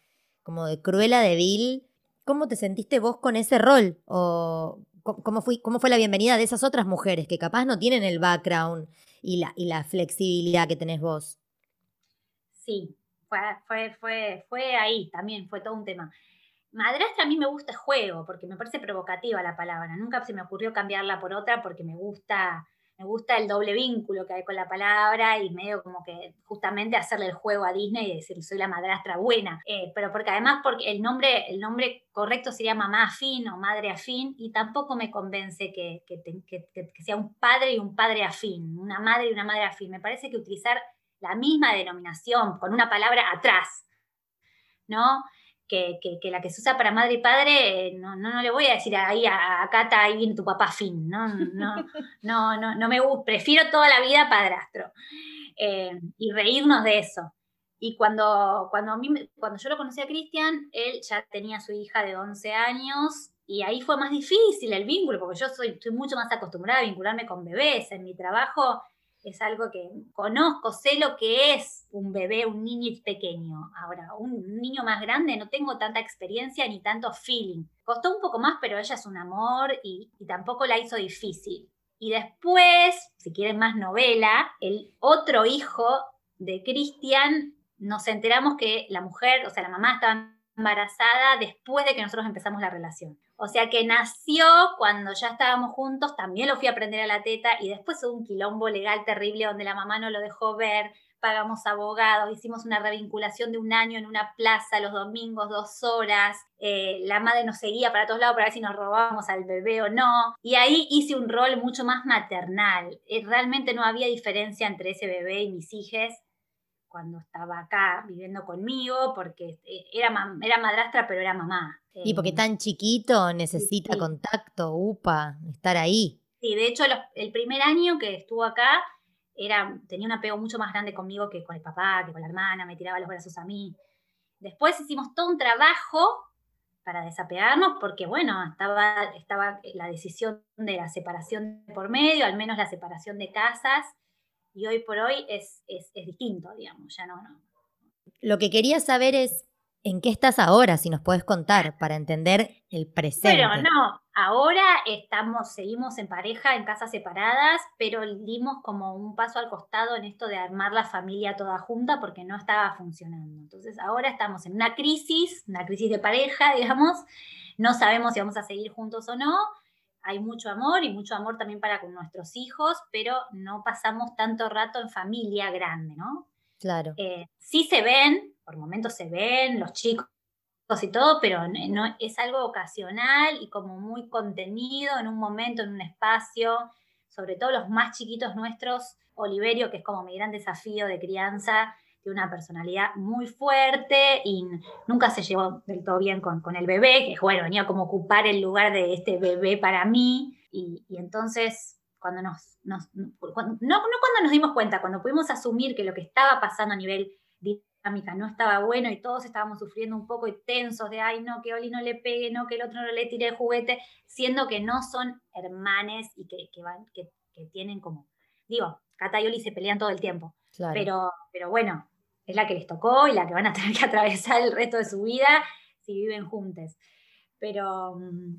como de cruela de vil. ¿Cómo te sentiste vos con ese rol? ¿O ¿Cómo fue, ¿Cómo fue la bienvenida de esas otras mujeres que capaz no tienen el background y la, y la flexibilidad que tenés vos? Sí, fue, fue, fue, fue ahí también, fue todo un tema. Madrastra a mí me gusta juego, porque me parece provocativa la palabra. Nunca se me ocurrió cambiarla por otra porque me gusta me gusta el doble vínculo que hay con la palabra y medio como que justamente hacerle el juego a Disney y decir soy la madrastra buena, eh, pero porque además porque el nombre, el nombre correcto sería mamá afín o madre afín y tampoco me convence que, que, que sea un padre y un padre afín, una madre y una madre afín. Me parece que utilizar la misma denominación con una palabra atrás, ¿no? Que, la que se usa para madre y padre, no, no, le voy a decir ahí a, a Cata, ahí viene tu papá fin, no, no, no, no, no me gusta, prefiero toda la vida padrastro. Eh, y reírnos de eso. Y cuando, cuando, a mí, cuando yo lo conocí a Cristian, él ya tenía su hija de 11 años y ahí fue más difícil el vínculo, porque yo soy, estoy mucho más acostumbrada a vincularme con bebés. En mi trabajo es algo que conozco, sé lo que es un bebé, un niño pequeño. Ahora, un niño más grande no tengo tanta experiencia ni tanto feeling. Costó un poco más, pero ella es un amor y, tampoco la hizo difícil. Y después, si quieren más novela, el otro hijo de Cristian, nos enteramos que la mujer, o sea, la mamá estaba embarazada después de que nosotros empezamos la relación. O sea que nació cuando ya estábamos juntos, también lo fui a aprender a la teta y después hubo un quilombo legal terrible donde la mamá no lo dejó ver, pagamos abogados, hicimos una revinculación de un año en una plaza los domingos, dos horas, eh, la madre nos seguía para todos lados para ver si nos robábamos al bebé o no, y ahí hice un rol mucho más maternal, eh, realmente no había diferencia entre ese bebé y mis hijas cuando estaba acá viviendo conmigo, porque eh, era, era madrastra, pero era mamá. Y porque tan chiquito necesita contacto, upa, estar ahí. Sí, de hecho, el primer año que estuvo acá, era, tenía un apego mucho más grande conmigo que con el papá, que con la hermana, me tiraba los brazos a mí. Después hicimos todo un trabajo para desapegarnos, porque bueno, estaba, estaba la decisión de la separación por medio, al menos la separación de casas, y hoy por hoy es, es, es distinto, digamos, ya no, no. Lo que quería saber es en qué estás ahora, si nos puedes contar, para entender el presente. Pero no, ahora estamos, seguimos en pareja, en casas separadas, pero dimos como un paso al costado en esto de armar la familia toda junta porque no estaba funcionando. Entonces ahora estamos en una crisis, una crisis de pareja, (laughs) digamos, no sabemos si vamos a seguir juntos o no, hay mucho amor y mucho amor también para con nuestros hijos, pero no pasamos tanto rato en familia grande, ¿no? Claro. Eh, sí se ven, por momentos se ven los chicos y todo, pero no, es algo ocasional y como muy contenido en un momento, en un espacio, sobre todo los más chiquitos nuestros, Oliverio, que es como mi gran desafío de crianza, tiene una personalidad muy fuerte y nunca se llevó del todo bien con, con el bebé, que bueno, venía como ocupar el lugar de este bebé para mí. Y, entonces, cuando nos, no, no cuando nos dimos cuenta, cuando pudimos asumir que lo que estaba pasando a nivel dinámica no estaba bueno y todos estábamos sufriendo un poco y tensos de, ay, no, que Oli no le pegue, no, que el otro no le tire el juguete, siendo que no son hermanes y que, que van, que, que, tienen como, digo, Cata y Oli se pelean todo el tiempo, pero, pero bueno, es la que les tocó y la que van a (laughs) tener que atravesar el resto de su vida si viven juntos. Pero mm,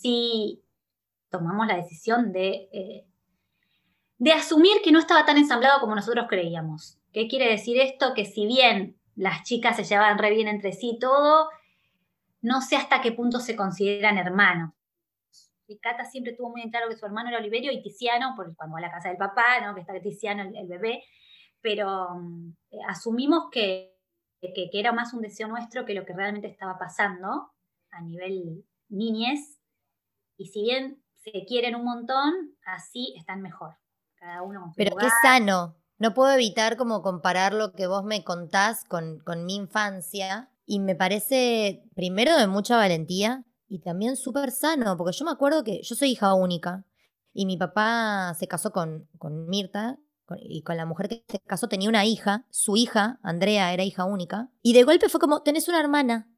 sí tomamos la decisión de, eh, de asumir que no estaba tan ensamblado como nosotros creíamos. ¿Qué quiere decir esto? Que si bien las chicas se llevaban re bien entre sí todo, no sé hasta qué punto se consideran hermanos. Y Cata siempre tuvo muy en claro que su hermano era Oliverio y Tiziano, porque cuando va a la casa del papá, ¿no? que está Tiziano, el bebé, pero mm, eh, asumimos que, que, era más un deseo nuestro que lo que realmente estaba pasando a nivel niñez. Y si bien se quieren un montón, así están mejor. Cada uno Pero qué sano. No puedo evitar como comparar lo que vos me contás con, con mi infancia. Y me parece, primero, de mucha valentía, y también súper sano, porque yo me acuerdo que yo soy hija única y mi papá se casó con, con Mirta con- y con la mujer que se casó tenía una hija, su hija, Andrea, era hija única, y de golpe fue como, tenés una hermana.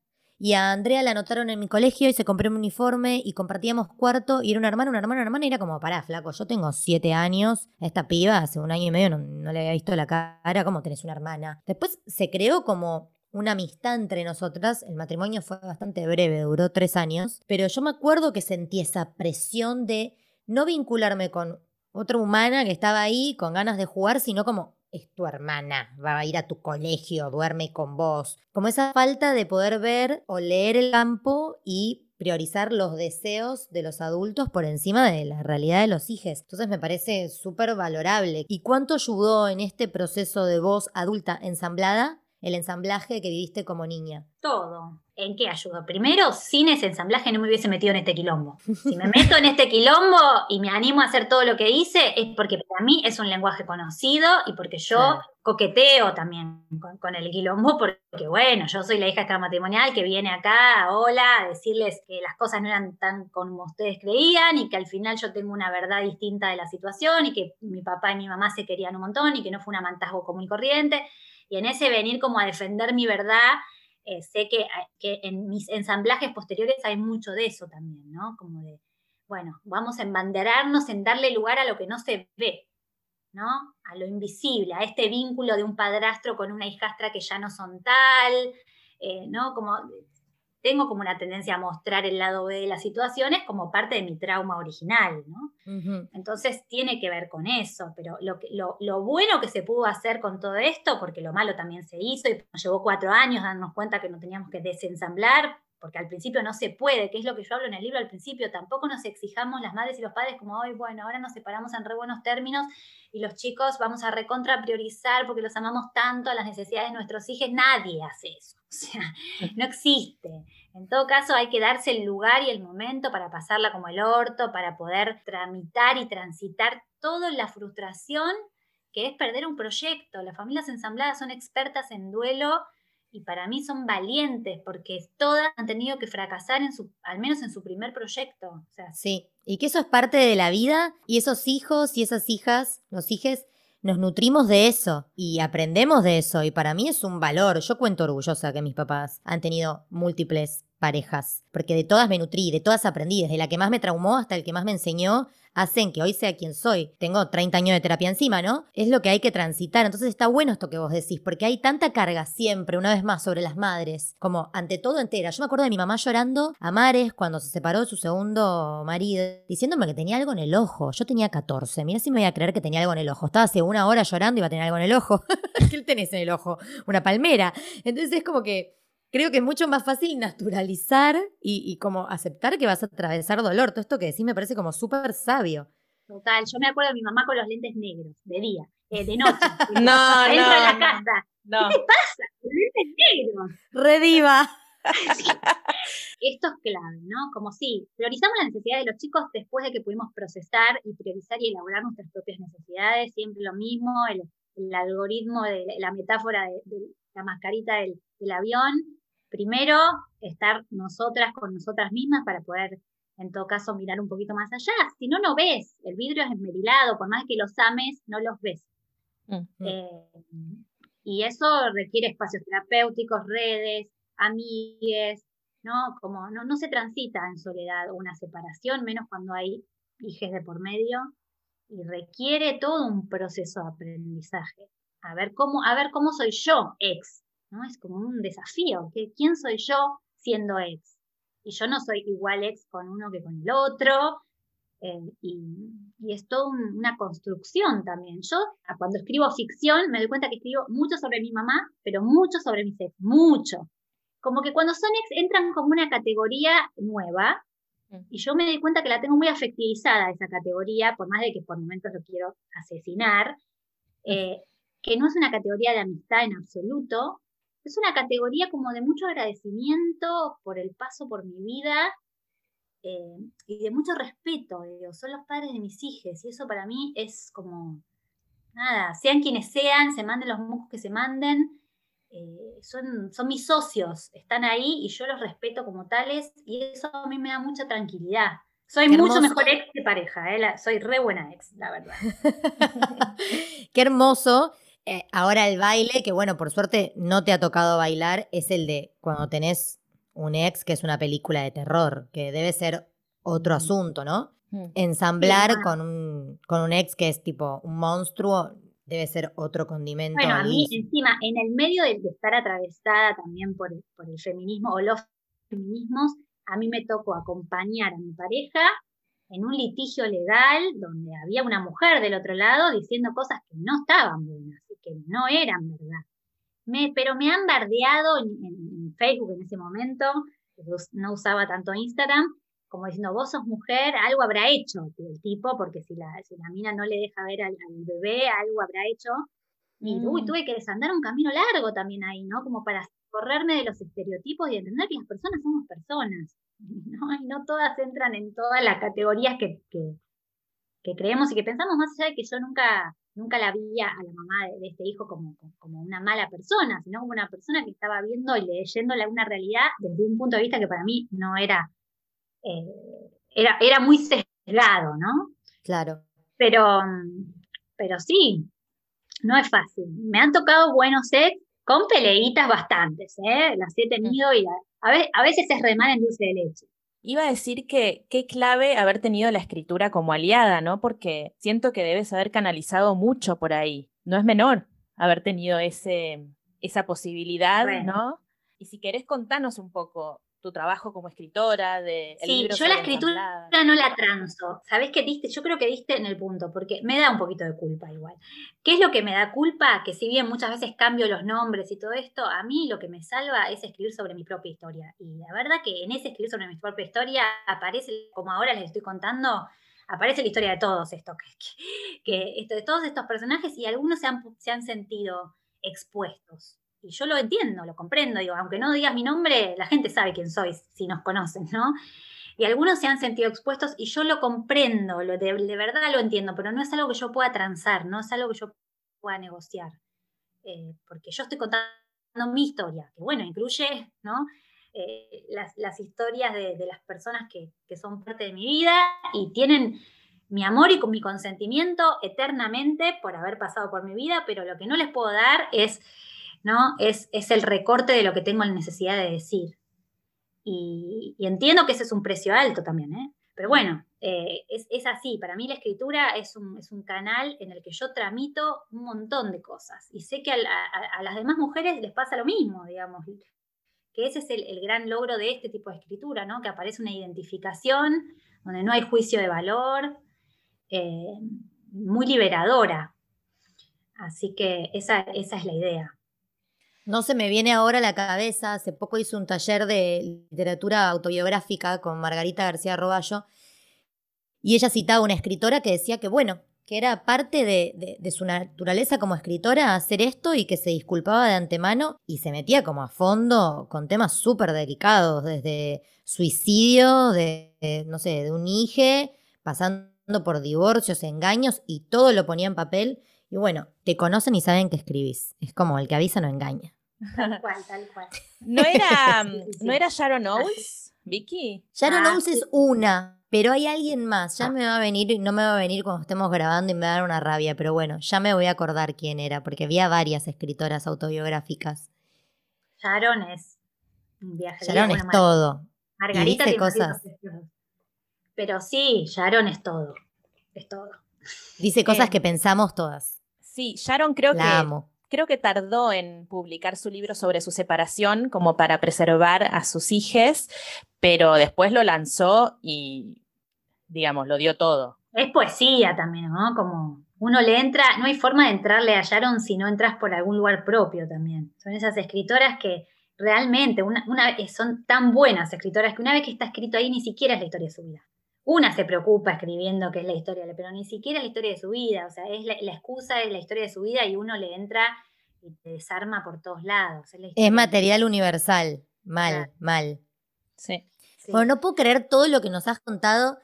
Y a Andrea la anotaron en mi colegio y se compró un uniforme y compartíamos cuarto y era una hermana, una hermana, una hermana y era como, pará, flaco, yo tengo siete años, esta piba hace un año y medio no, no le había visto la cara, ¿cómo tenés una hermana? Después se creó como una amistad entre nosotras, el matrimonio fue bastante breve, duró tres años, pero yo me acuerdo que sentí esa presión de no vincularme con otra humana que estaba ahí con ganas de jugar, sino como es tu hermana, va a ir a tu colegio, duerme con vos. Como esa falta de poder ver o leer el campo y priorizar los deseos de los adultos por encima de la realidad de los hijos. Entonces me parece súper valorable. ¿Y cuánto ayudó en este proceso de voz adulta ensamblada el ensamblaje que viviste como niña? Todo. ¿En qué ayudó? Primero, sin ese ensamblaje no me hubiese metido en este quilombo. Si me (laughs) meto en este quilombo y me animo a hacer todo lo que hice, es porque para mí es un lenguaje conocido y porque yo Claro. coqueteo también con, con el quilombo, porque bueno, yo soy la hija extramatrimonial que viene acá, hola, a decirles que las cosas no eran tan como ustedes creían y que al final yo tengo una verdad distinta de la situación y que mi papá y mi mamá se querían un montón y que no fue un amantazgo común y corriente. Y en ese venir como a defender mi verdad, eh, sé que, que en mis ensamblajes posteriores hay mucho de eso también, ¿no? Como de, bueno, vamos a embanderarnos en darle lugar a lo que no se ve, ¿no? A lo invisible, a este vínculo de un padrastro con una hijastra que ya no son tal, eh, ¿no? Como tengo como una tendencia a mostrar el lado B de las situaciones como parte de mi trauma original, ¿no? Entonces tiene que ver con eso, pero lo, lo, lo bueno que se pudo hacer con todo esto, porque lo malo también se hizo y nos llevó cuatro años darnos cuenta que no teníamos que desensamblar, porque al principio no se puede, que es lo que yo hablo en el libro al principio, tampoco nos exijamos las madres y los padres como hoy, bueno, ahora nos separamos en re buenos términos y los chicos vamos a recontra priorizar porque los amamos tanto a las necesidades de nuestros hijos, nadie hace eso, (laughs) o sea, no existe. En todo caso, hay que darse el lugar y el momento para pasarla como el orto, para poder tramitar y transitar toda la frustración que es perder un proyecto. Las familias ensambladas son expertas en duelo y para mí son valientes porque todas han tenido que fracasar en su, al menos en su primer proyecto. O sea, Sí, y que eso es parte de la vida y esos hijos y esas hijas, los hijes, nos nutrimos de eso y aprendemos de eso y para mí es un valor. Yo cuento orgullosa que mis papás han tenido múltiples parejas, porque de todas me nutrí, de todas aprendí, desde la que más me traumó hasta el que más me enseñó, hacen que hoy sea quien soy. Tengo 30 años de terapia encima, ¿no? Es lo que hay que transitar. Entonces está bueno esto que vos decís, porque hay tanta carga siempre, una vez más, sobre las madres, como ante todo entera. Yo me acuerdo de mi mamá llorando a mares cuando se separó de su segundo marido, diciéndome que tenía algo en el ojo. Yo tenía 14, mira si me voy a creer que tenía algo en el ojo. Estaba hace una hora llorando y iba a tener algo en el ojo. (laughs) ¿Qué tenés en el ojo? Una palmera. Entonces es como que creo que es mucho más fácil naturalizar y, y como aceptar que vas a atravesar dolor. Todo esto que decís me parece como súper sabio. total, yo me acuerdo de mi mamá con los lentes negros, de día, eh, de noche. (laughs) No, no, de la no. casa. No. ¿Qué te pasa? Con lentes negros. Rediva. (laughs) Esto es clave, ¿no? Como si priorizamos la necesidad de los chicos después de que pudimos procesar y priorizar y elaborar nuestras propias necesidades, siempre lo mismo, el, el algoritmo de la, la metáfora de, de la mascarita del, del avión. Primero, estar nosotras con nosotras mismas para poder, en todo caso, mirar un poquito más allá. Si no, no ves. El vidrio es esmerilado, por más que los ames, no los ves. Eh, y eso requiere espacios terapéuticos, redes, amigues, ¿no? Como no, no se transita en soledad una separación, menos cuando hay hijes de por medio, y requiere todo un proceso de aprendizaje. A ver cómo, a ver cómo soy yo, ex, ¿no? Es como un desafío, que ¿quién soy yo siendo ex? Y yo no soy igual ex con uno que con el otro, eh, y, y es toda un- una construcción también. Yo a- cuando escribo ficción me doy cuenta que escribo mucho sobre mi mamá, pero mucho sobre mis ex, mucho. Como que cuando son ex entran como una categoría nueva Mm. y yo me doy cuenta que la tengo muy afectivizada esa categoría, por más de que por momentos lo quiero asesinar, eh, que no es una categoría de amistad en absoluto, es una categoría como de mucho agradecimiento por el paso por mi vida eh, y de mucho respeto, digo, son los padres de mis hijos y eso para mí es como, nada, sean quienes sean, se manden los mocos que se manden, eh, son, son mis socios, están ahí y yo los respeto como tales y eso a mí me da mucha tranquilidad. Soy Qué mucho mejor ex que pareja, ¿eh? La- soy re buena ex, la verdad. (laughs) Qué hermoso. Eh, ahora el baile, que bueno, por suerte no te ha tocado bailar, es el de cuando tenés un ex, que es una película de terror, que debe ser otro asunto, ¿no? Mm. Ensamblar Sí, con, un, con un ex que es tipo un monstruo debe ser otro condimento. Bueno, a mí encima, en el medio de, estar atravesada también por, el- por el feminismo o los feminismos, a mí me tocó acompañar a mi pareja en un litigio legal donde había una mujer del otro lado diciendo cosas que no estaban buenas que no eran verdad. Me, pero me han bardeado en, Facebook en ese momento, no usaba tanto Instagram, como diciendo, vos sos mujer, algo habrá hecho el tipo, porque si la, si la mina no le deja ver al, al bebé, algo habrá hecho. Y uy, Mm. tuve que desandar un camino largo también ahí, ¿no? Como para correrme de los estereotipos y entender que las personas somos personas, (laughs) ¿no? Y no todas entran en todas las categorías que, que, que creemos y que pensamos, más allá de que yo nunca, nunca la vi a la mamá de, de este hijo como, como una mala persona, sino como una persona que estaba viendo y leyéndole una realidad desde un punto de vista que para mí no era, eh, era, era muy sesgado, ¿no? Claro. Pero, pero sí, no es fácil. Me han tocado buenos ex con peleitas bastantes, ¿eh? Las he tenido y a veces es remar en dulce de leche. Iba a decir que qué clave haber tenido la escritura como aliada, ¿no? Porque siento que debes haber canalizado mucho por ahí. No es menor haber tenido ese, esa posibilidad, Bueno. ¿no? Y si querés contanos un poco tu trabajo como escritora de el Sí, libro yo la escritura no la transo. ¿Sabés qué diste? Yo creo que diste en el punto, porque me da un poquito de culpa igual. ¿Qué es lo que me da culpa? Que si bien muchas veces cambio los nombres y todo esto, a mí lo que me salva es escribir sobre mi propia historia. Y la verdad que en ese escribir sobre mi propia historia aparece, como ahora les estoy contando, aparece la historia de todos estos, que, que esto, de todos estos personajes y algunos se han, se han sentido expuestos. Y yo lo entiendo, lo comprendo, digo, aunque no digas mi nombre, la gente sabe quién soy si nos conocen, ¿no? Y algunos se han sentido expuestos y yo lo comprendo, lo de, de verdad lo entiendo, pero no es algo que yo pueda transar, no es algo que yo pueda negociar. Eh, porque yo estoy contando mi historia, que bueno, incluye, ¿no? Eh, las, las historias de, de las personas que, que son parte de mi vida y tienen mi amor y mi consentimiento eternamente por haber pasado por mi vida, pero lo que no les puedo dar es, Es, es el recorte de lo que tengo la necesidad de decir. Y, entiendo que ese es un precio alto también, ¿eh? Pero bueno, eh, es, es así. Para mí la escritura es un, es un canal en el que yo tramito un montón de cosas. Y sé que a las demás mujeres les pasa lo mismo, digamos. Que ese es el, el gran logro de este tipo de escritura, ¿no? Que aparece una identificación donde no hay juicio de valor, eh, muy liberadora. Así que esa, esa es la idea. No se me viene ahora a la cabeza, hace poco hice un taller de literatura autobiográfica con Margarita García Roballo y ella citaba una escritora que decía que, bueno, que era parte de, su naturaleza como escritora hacer esto y que se disculpaba de antemano y se metía como a fondo con temas súper delicados, desde suicidio, de, de, no sé, de un hijo, pasando por divorcios, engaños y todo lo ponía en papel. Y bueno, te conocen y saben que escribís. Es como el que avisa no engaña. Tal (laughs) cual, tal cual. ¿No era, Sí, (laughs) sí, sí. ¿no era Sharon Owens, Vicky? Sharon Ah, sí. es una, pero hay alguien más. Ya me va a venir y no me va a venir cuando estemos grabando y me va a dar una rabia. Pero bueno, ya me voy a acordar quién era, porque había varias escritoras autobiográficas. Sharon es un viaje. de Sharon es todo. Margarita dice cosas. Pero sí, Sharon es todo. Es todo. Dice (laughs) cosas Eh, que pensamos todas. Sí, Sharon creo que La amo. Creo que tardó en publicar su libro sobre su separación como para preservar a sus hijas, pero después lo lanzó y, digamos, lo dio todo. Es poesía también, ¿no? Como uno le entra, no hay forma de entrarle a Sharon si no entras por algún lugar propio también. Son esas escritoras que realmente una, una son tan buenas escritoras que una vez que está escrito ahí ni siquiera es la historia de su vida. Una se preocupa escribiendo que es la historia, pero ni siquiera es la historia de su vida. O sea, es la, la excusa es la historia de su vida y uno le entra y te desarma por todos lados. Es, la Es historia- material universal. Mal, Claro. mal. Sí. Sí. Bueno, no puedo creer todo lo que nos has contado.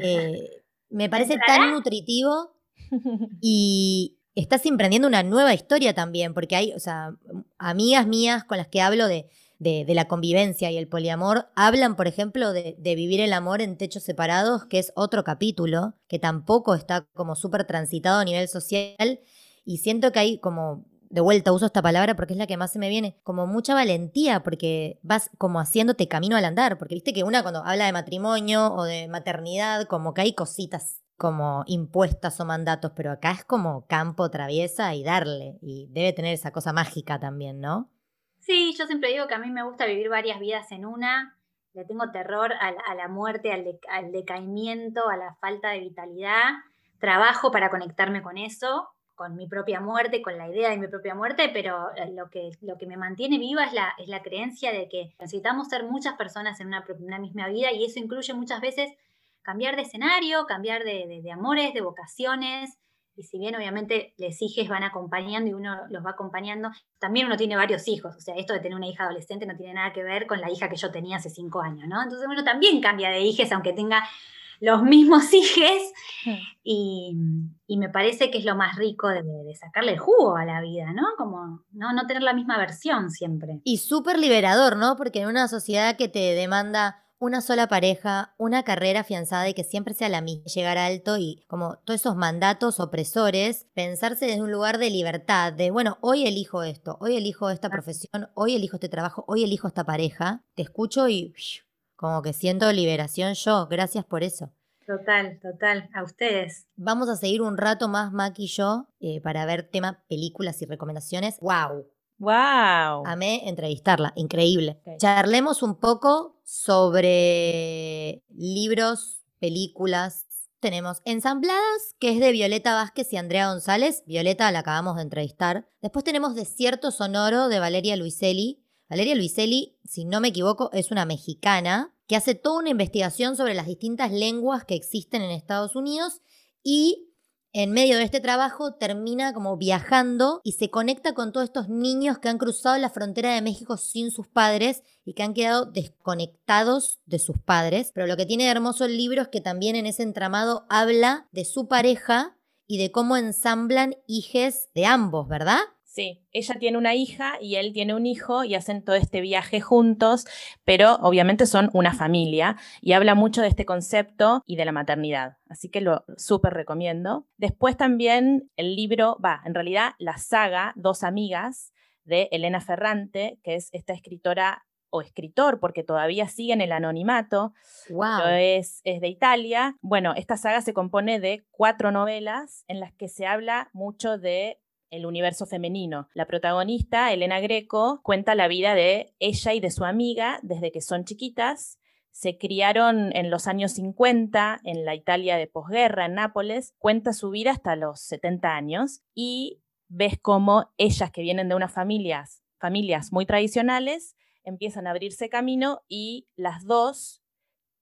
eh, (laughs) me parece ¿Entrará? tan nutritivo y estás emprendiendo una nueva historia también, porque hay, o sea, amigas mías con las que hablo de, de, la convivencia y el poliamor, hablan, por ejemplo, de, de vivir el amor en techos separados, que es otro capítulo, que tampoco está como súper transitado a nivel social, y siento que hay como de vuelta uso esta palabra porque es la que más se me viene, como mucha valentía, porque vas como haciéndote camino al andar, porque viste que una cuando habla de matrimonio o de maternidad, como que hay cositas como impuestas o mandatos, pero acá es como campo traviesa y darle, y debe tener esa cosa mágica también, ¿no? Sí, yo siempre digo que a mí me gusta vivir varias vidas en una, le tengo terror a la, a la muerte, al, de- al decaimiento, a la falta de vitalidad, trabajo para conectarme con eso, con mi propia muerte, con la idea de mi propia muerte, pero eh, lo que, lo que me mantiene viva es la, es la creencia de que necesitamos ser muchas personas en una, misma vida y eso incluye muchas veces cambiar de escenario, cambiar de- de amores, de vocaciones, y si bien obviamente los hijos van acompañando y uno los va acompañando, también uno tiene varios hijos, o sea, esto de tener una hija adolescente no tiene nada que ver con la hija que yo tenía hace cinco años, ¿no? Entonces uno también cambia de hijos, aunque tenga los mismos (laughs) hijos, y, y me parece que es lo más rico de, de sacarle el jugo a la vida, ¿no? Como no, no tener la misma versión siempre. Y súper liberador, ¿no? Porque en una sociedad que te demanda una sola pareja, una carrera afianzada y que siempre sea la misma, llegar alto y como todos esos mandatos opresores, pensarse desde un lugar de libertad, de bueno, hoy elijo esto, hoy elijo esta profesión, hoy elijo este trabajo, hoy elijo esta pareja, te escucho y como que siento liberación yo, gracias por eso. Total, total, a ustedes. Vamos a seguir un rato más, Mac y yo, eh, para ver tema películas y recomendaciones. ¡Wow! ¡Wow! Amé entrevistarla, increíble. Charlemos un poco sobre libros, películas. Tenemos Ensambladas, que es de Violeta Vázquez y Andrea González. Violeta la acabamos de entrevistar. Después tenemos Desierto Sonoro de Valeria Luiselli. Valeria Luiselli, si no me equivoco, es una mexicana que hace toda una investigación sobre las distintas lenguas que existen en Estados Unidos y en medio de este trabajo termina como viajando y se conecta con todos estos niños que han cruzado la frontera de México sin sus padres y que han quedado desconectados de sus padres. Pero lo que tiene de hermoso el libro es que también en ese entramado habla de su pareja y de cómo ensamblan hijes de ambos, ¿verdad? Sí, ella tiene una hija y él tiene un hijo y hacen todo este viaje juntos, pero obviamente son una familia y habla mucho de este concepto y de la maternidad, así que lo súper recomiendo. Después también el libro, va, en realidad la saga Dos Amigas de Elena Ferrante, que es esta escritora o escritor, porque todavía sigue en el anonimato, ¡Wow! es de Italia. Bueno, esta saga se compone de cuatro novelas en las que se habla mucho de el universo femenino. La protagonista, Elena Greco, cuenta la vida de ella y de su amiga desde que son chiquitas. Se criaron en los años 50 en la Italia de posguerra, en Nápoles. Cuenta su vida hasta los 70 años y ves cómo ellas que vienen de unas familias, familias muy tradicionales empiezan a abrirse camino y las dos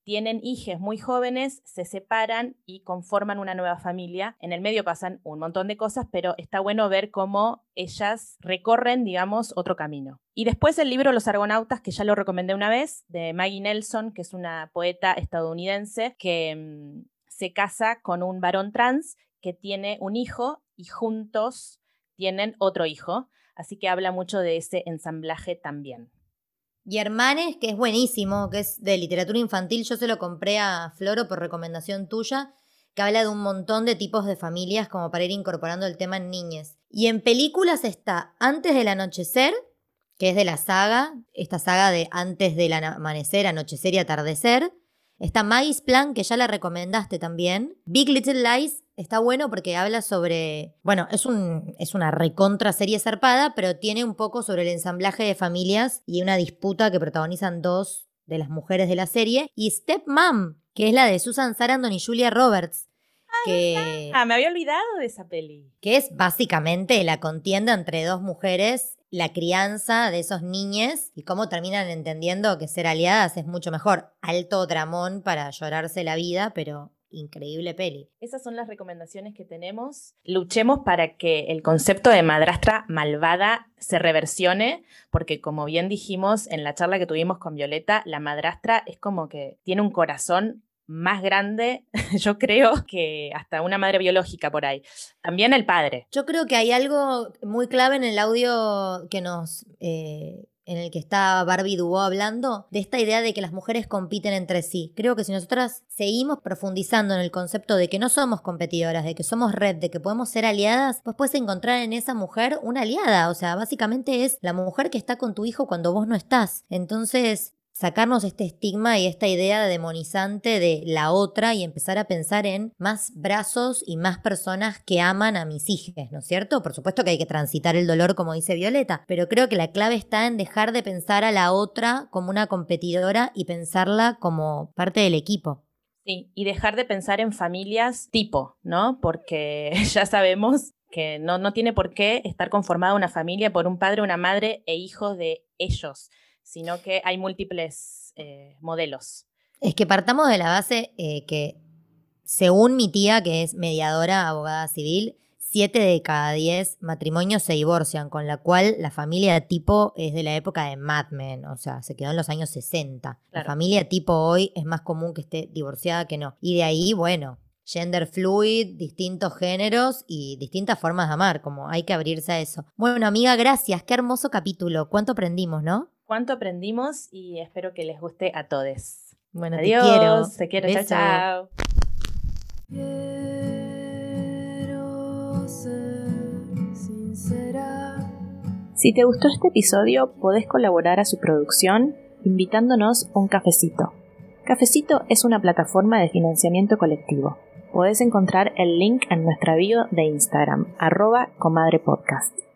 tienen hijos muy jóvenes, se separan y conforman una nueva familia. En el medio pasan un montón de cosas, pero está bueno ver cómo ellas recorren, digamos, otro camino. Y después el libro Los Argonautas, que ya lo recomendé una vez, de Maggie Nelson, que es una poeta estadounidense que mm, se casa con un varón trans que tiene un hijo y juntos tienen otro hijo. Así que habla mucho de ese ensamblaje también. Y Hermanes, que es buenísimo, que es de literatura infantil, yo se lo compré a Floro por recomendación tuya, que habla de un montón de tipos de familias como para ir incorporando el tema en niñes. Y en películas está Antes del Anochecer, que es de la saga, esta saga de Antes del Amanecer, Anochecer y Atardecer. Está Maggie's Plan, que ya la recomendaste también. Big Little Lies está bueno porque habla sobre. Bueno, es, un, es una recontra serie zarpada, pero tiene un poco sobre el ensamblaje de familias y una disputa que protagonizan dos de las mujeres de la serie. Y Step Mom, que es la de Susan Sarandon y Julia Roberts. Que, Ah, me había olvidado de esa peli. que es básicamente la contienda entre dos mujeres, la crianza de esos niños y cómo terminan entendiendo que ser aliadas es mucho mejor. Alto tramón para llorarse la vida, pero increíble peli. Esas son las recomendaciones que tenemos. Luchemos para que el concepto de madrastra malvada se reversione, porque como bien dijimos en la charla que tuvimos con Violeta, la madrastra es como que tiene un corazón más grande, (laughs) yo creo, que hasta una madre biológica por ahí. También el padre. Yo creo que hay algo muy clave en el audio que nos... eh, en el que está Barbie hablando, de esta idea de que las mujeres compiten entre sí. Creo que si nosotras seguimos profundizando en el concepto de que no somos competidoras, de que somos red, de que podemos ser aliadas, pues puedes encontrar en esa mujer una aliada. O sea, básicamente es la mujer que está con tu hijo cuando vos no estás. Entonces, sacarnos este estigma y esta idea demonizante de la otra y empezar a pensar en más brazos y más personas que aman a mis hijas, ¿no es cierto? Por supuesto que hay que transitar el dolor como dice Violeta, pero creo que la clave está en dejar de pensar a la otra como una competidora y pensarla como parte del equipo. Sí, y dejar de pensar en familias tipo, ¿no? Porque (laughs) ya sabemos que no, no tiene por qué estar conformada una familia por un padre, una madre e hijos de ellos, sino que hay múltiples eh, modelos. Es que partamos de la base eh, que, según mi tía, que es mediadora, abogada civil, siete de cada diez matrimonios se divorcian, con la cual la familia tipo es de la época de Mad Men, o sea, se quedó en los años 60. La familia tipo hoy es más común que esté divorciada que no. Y de ahí, bueno, gender fluid, distintos géneros y distintas formas de amar, como hay que abrirse a eso. Bueno, amiga, gracias, qué hermoso capítulo, cuánto aprendimos, ¿no? ¿Cuánto aprendimos? Y espero que les guste a todos. Bueno, Adiós, te quiero. te quiero, chao, Beso. chao. Quiero ser sincera. Si te gustó este episodio, podés colaborar a su producción invitándonos un cafecito. Cafecito es una plataforma de financiamiento colectivo. Podés encontrar el link en nuestra bio de Instagram, arroba comadrepodcast.